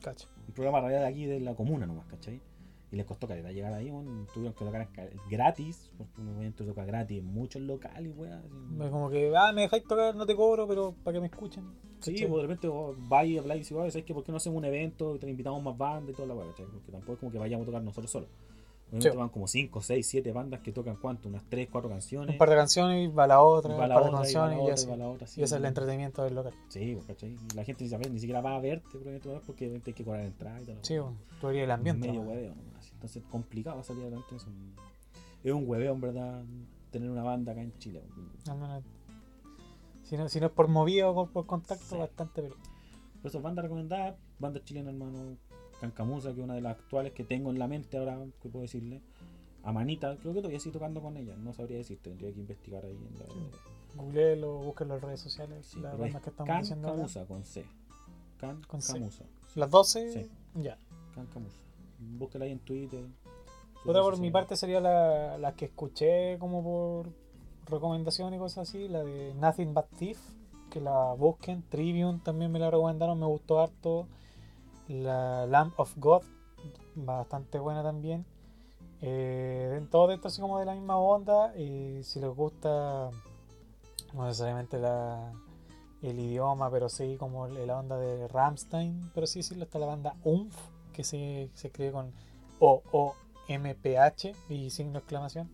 Cacho. Un programa radial de aquí de la comuna nomás, ¿cachai? Y les costó caleta llegar ahí, bueno, tuvieron que tocar ca- gratis, porque uno toca gratis en muchos locales, weá. como que, ah, me dejáis tocar, no te cobro, pero para que me escuchen. Sí, pues de repente vos vais y habláis y decís, "Oye, ¿sabes qué? ¿Por qué no hacemos un evento y te invitamos más bandas y toda la weá. Porque tampoco es como que vayamos a tocar nosotros solos. Sí. van como 5, 6, 7 bandas que tocan cuánto, unas 3, 4 canciones. Un par de canciones y va la otra, y un va la par de otra, y va canciones y, así. va la otra, sí. Y ese es el entretenimiento del local. Sí, pues, ¿cachai? La gente ni, sabe- ni siquiera va a verte porque hay que cobrar entrada y todo. Sí, bueno, tú el ambiente. Medio ¿no? hueveo. Entonces complicado salir adelante. Es un, es un hueveo, en verdad, tener una banda acá en Chile. Si no, si no es por movida o por contacto, Sí. bastante, pero. Por eso, banda recomendada, banda chilena, hermano. Cancamusa, que es una de las actuales que tengo en la mente ahora, que puedo decirle. A Manita, creo que todavía estoy tocando con ella. No sabría decirte, tendría que investigar ahí en la. Googleelo, búsquenlo en redes sociales, Sí, las es bandas que estamos diciendo ahora. Cancamusa con C. Can Con C. Camusa. Las 12, Sí. ya. Cancamusa. Búsquela ahí en Twitter. Otra por mi parte sería la, la que escuché como por recomendación y cosas así, la de Nothing But Thief, que la busquen. Tribune también me la recomendaron, me gustó harto. La Lamp of God, bastante buena también. Eh, todo esto así como de la misma onda. Y si les gusta, no necesariamente la, el idioma, pero sí como la onda de Ramstein, pero sí, sí, está la banda UMF, que se, se escribe con O-O-M-P-H y signo de exclamación.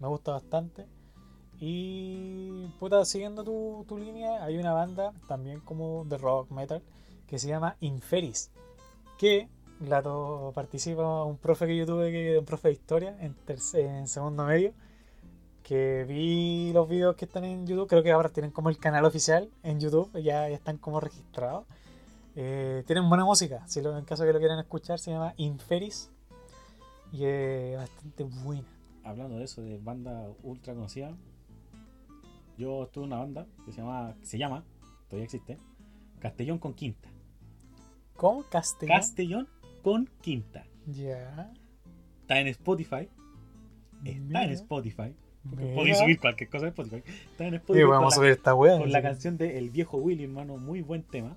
Me gusta bastante. Y puta, siguiendo tu, tu línea, hay una banda también como de rock metal que se llama Inferis. Que la participa un profe que yo tuve, un profe de historia en, en segundo medio. Que vi los videos que están en YouTube. Creo que ahora tienen como el canal oficial en YouTube, ya, ya están como registrados. Eh, tienen buena música, si lo, en caso que lo quieran escuchar, se llama Inferis. Y es bastante buena. Hablando de eso, de banda ultra conocida. Yo estuve en una banda que se llama, que se llama todavía existe, Castellón con Quinta. ¿Cómo? Castellano. Castellón con Quinta. ya. Está en Spotify. Está en Spotify. Podéis subir cualquier cosa en Spotify. Está en Y Spotify con, vamos a subir esta wea. con la canción de El Viejo Willy, hermano. Muy buen tema.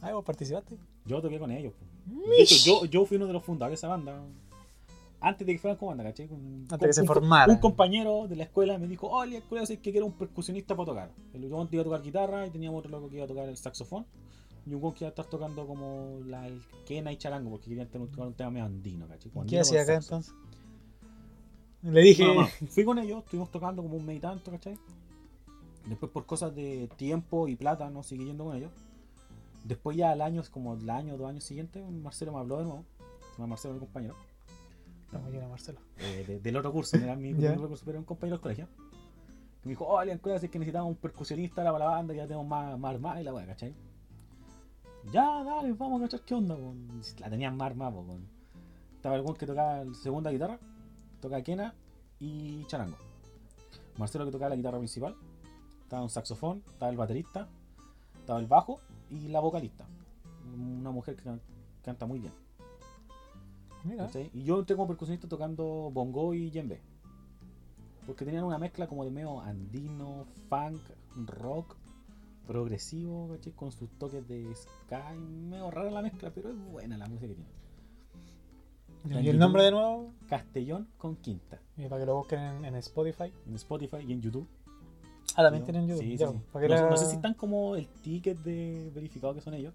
Ah, vos participaste. Yo toqué con ellos. De hecho, yo, yo fui uno de los fundadores de esa banda. Antes de que fueran como banda, ¿cachai? Un, Antes que se un- formara. Un compañero de la escuela me dijo, oye, escuela, sé que quiero un percusionista para tocar. El otro iba a tocar guitarra y teníamos otro loco que iba a tocar el saxofón. Y un que iba a estar tocando como la, el quena y charango, porque querían tener un, un tema medio andino, ¿cachai? Como ¿Y ¿Qué hacía acá entonces? Le dije. Fui con ellos, estuvimos tocando como un meditante, ¿cachai? Después por cosas de tiempo y plata no seguí yendo con ellos. Después ya al año, como el año o dos años siguientes, Marcelo me habló de nuevo. Se llama Marcelo, mi compañero. Estamos llenos, Marcelo. eh, de- del otro curso, no era mi otro curso, pero era un compañero del colegio. Que me dijo, oh, Alian, es que necesitamos un percusionista para la banda, ya tenemos más, más armada y la weá, ¿cachai? Ya, dale, vamos a cachar qué onda, po. La tenían más armada, po, con- Estaba el que tocaba la segunda guitarra, tocaba quena y charango. Marcelo que tocaba la guitarra principal, estaba un saxofón, estaba el baterista, estaba el bajo y la vocalista. Una mujer que can- canta muy bien. Mira. Y yo entré como percusionista tocando bongo y djembe. Porque tenían una mezcla como de medio andino, funk, rock, progresivo, ¿cachai? Con sus toques de ska. y Medio rara la mezcla, pero es buena la música que tiene. en ¿Y el YouTube. nombre de nuevo? Castellón con quinta. Y para que lo busquen en, en Spotify. En Spotify y en YouTube. Ah, también tienen YouTube. Sí, sí, no, la- no sé si están como el ticket de verificado que son ellos.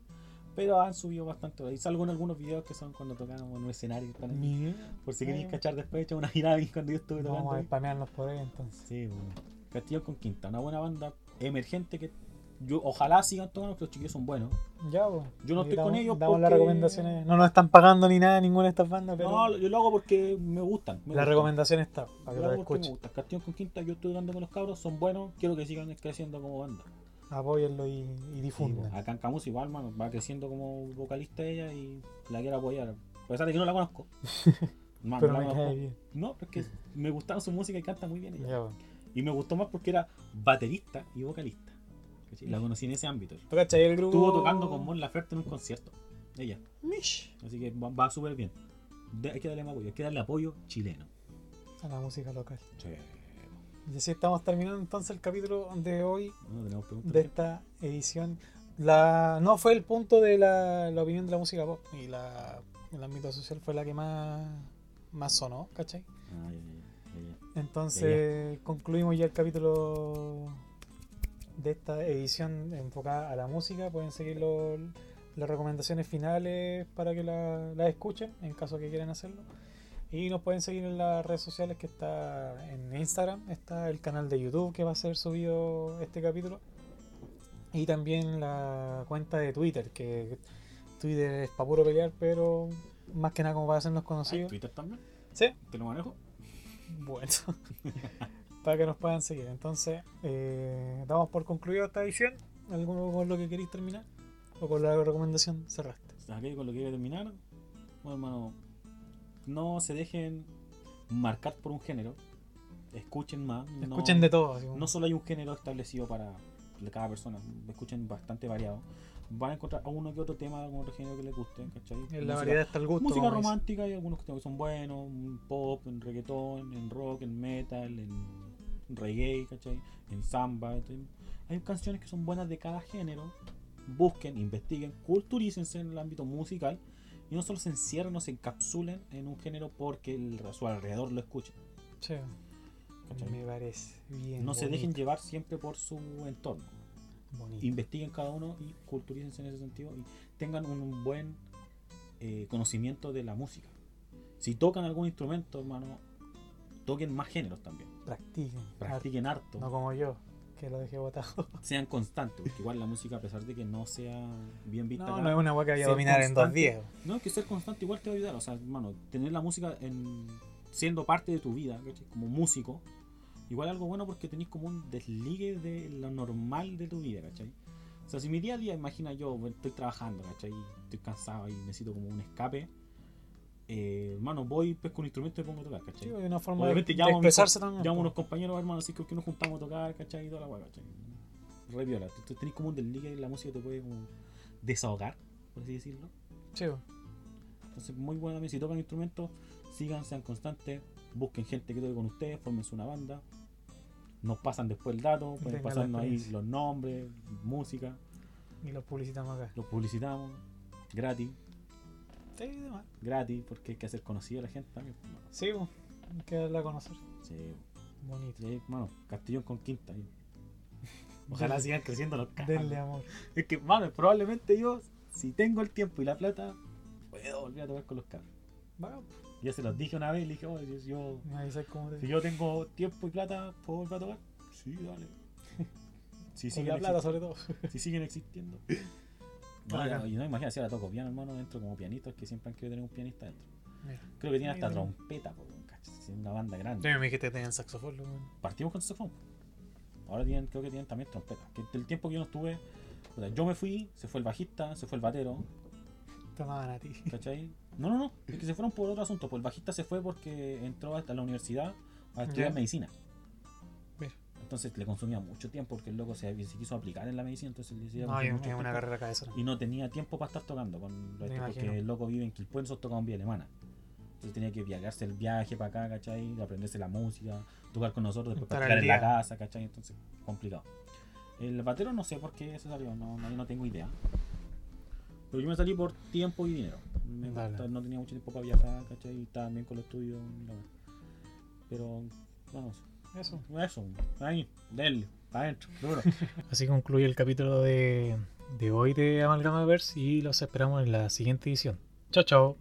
Pero han subido bastante. Y salgo en algunos videos que son cuando tocamos en un escenario. están ahí. Por si queréis cachar después, echa una girada cuando yo estuve tocando. Vamos a spamearnos por ahí entonces. Sí, bueno. Castillo con Quinta, una buena banda emergente que yo ojalá sigan tocando, porque los chiquillos son buenos. Ya, pues. Yo no estoy con ellos Damos las recomendaciones. No nos están pagando ni nada ninguna de estas bandas, pero No, yo lo hago porque me gustan. Me la gustan. recomendación está para que Lo porque me escuchen. gustan. Castillo con Quinta, yo estoy tocando con los cabros, son buenos, quiero que sigan creciendo como banda. Apóyenlo y, y Sí, difundan. pues, acá en Camus igual, mano, va creciendo como vocalista ella y la quiero apoyar. A pesar de que no la conozco. Mano, pero no me cae conozco. bien. No, porque me gustaba su música y canta muy bien ella. Ya. Y me gustó más porque era baterista y vocalista. ¿Cachai? La conocí en ese ámbito. ¿Tú cachai el grupo? Estuvo tocando con Mon Laferte en un concierto. Ella. Mish. Así que va, va súper bien. De- hay que darle más apoyo. Hay que darle apoyo chileno. A la música local. Sí. Y así estamos terminando entonces el capítulo de hoy No de esta edición. La, no fue el punto de la, la opinión de la música pop y la, el ámbito social fue la que más, más sonó, ¿cachai? Ah, ya, ya, ya. Entonces concluimos ya el capítulo de esta edición enfocada a la música. Pueden seguir los- las recomendaciones finales para que la, la escuchen en caso que quieran hacerlo. Y nos pueden seguir en las redes sociales que está en Instagram, está el canal de YouTube que va a ser subido este capítulo. Y también la cuenta de Twitter, que Twitter es para puro pelear, pero más que nada como para hacernos conocidos. Twitter también. Sí, ¿Te lo manejo? bueno, para que nos puedan seguir. Entonces, eh, damos por concluido esta edición. ¿Algo con lo que queréis terminar? ¿O con la recomendación cerraste? Aquí con lo que quiero terminar. Bueno, hermano. No se dejen marcar por un género. Escuchen más. no- Escuchen de todo. así como- No solo hay un género establecido para cada persona, escuchen bastante variado. Van a encontrar a uno que otro tema, algún otro género que les guste, ¿cachai? en la Música- variedad está el gusto. Música romántica, hay algunos que son buenos, en pop, en reggaetón, en rock, en metal, en reggae, ¿cachai? En samba. ¿cachai? Hay canciones que son buenas de cada género. Busquen, investiguen, culturícense en el ámbito musical y no solo se encierren o se encapsulen en un género porque el, a su alrededor lo escuchen. Sí, ¿cachai? me parece bien. No se dejen llevar siempre por su entorno. bonito. Investiguen cada uno y culturícense en ese sentido y tengan un buen eh, conocimiento de la música. Si tocan algún instrumento, hermano, toquen más géneros también. Practiquen. Practiquen harto. No como yo, que lo dejé botado. Sean constantes, porque igual la música, a pesar de que no sea bien vista, No, acá, no es una agua que vaya a dominar en dos días. no, que ser constante igual te va a ayudar. O sea, hermano, tener la música en, siendo parte de tu vida, ¿cachai? como músico, igual algo bueno porque tenés como un desligue de lo normal de tu vida, ¿cachai? O sea, si mi día a día, imagina yo, estoy trabajando, ¿cachai? Estoy cansado y necesito como un escape. Eh, hermano, voy, pesco un instrumento y pongo a tocar, ¿cachai? Sí, hay una forma de, Obviamente de llamo, expresarse también. llamo a unos compañeros, hermano, así que que nos juntamos a tocar, ¿cachai? Y toda la hueá, ¿cachai? Re viola. Tú Tenés como un desligue y la música te puede como desahogar, por así decirlo. Sí. Entonces, muy buena también. Si tocan instrumentos, sigan, sean constantes, busquen gente que toque con ustedes, fórmense una banda. Nos pasan después el dato, pueden Tengan la pasarnos ahí los nombres, música, y los publicitamos acá. los publicitamos, gratis, Sí, demás. gratis, porque hay que hacer conocida a la gente también. pues. Sí, po. hay que darla a conocer. Sí, Bonito. y mano, Castellón con Quinta. ahí. Ojalá sigan creciendo los cabros. Denle amor. Es que, mano, probablemente yo, si tengo el tiempo y la plata, puedo volver a tocar con los cabros. Va, Ya se los dije una vez, le dije, si yo, te si yo tengo tiempo y plata, ¿puedo volver a tocar? Sí, dale. Si siguen, la plata sobre todo. si siguen existiendo. No, y no imagínate, ahora toco piano, hermano, dentro como pianistas que siempre han querido tener un pianista dentro. Mira. Creo que tiene hasta Mira. trompeta, po, ¿cachai? Es una banda grande. me dijiste que tenían saxofón, Partimos con saxofón. Ahora tienen, creo que tienen también trompeta. Que el tiempo que yo no estuve, yo me fui, se fue el bajista, se fue el batero, te amaban a ti. ¿cachai? No, no, no, es que se fueron por otro asunto. Pues el bajista se fue porque entró hasta la universidad a estudiar medicina. Entonces le consumía mucho tiempo porque el loco se, se quiso aplicar en la medicina, entonces le decía No, es una carrera cabeza. y no tenía tiempo para estar tocando con esto, porque el loco vive en Quilpué, nosotros tocamos en vía alemana. Entonces tenía que viajarse el viaje para acá, ¿cachai? Aprenderse la música, tocar con nosotros, después Estar practicar en la casa, ¿cachai? Entonces, complicado. El batero no sé por qué se salió, no, no, no tengo idea. Pero yo me salí por tiempo y dinero. Me gusta- no tenía mucho tiempo para viajar, ¿cachai? Y estaba bien con los estudios. Pero, vamos, Eso. eso, ahí, denle, para adentro, duro. Así concluye el capítulo de, de hoy de Amalgamaverse y los esperamos en la siguiente edición. Chao, chao.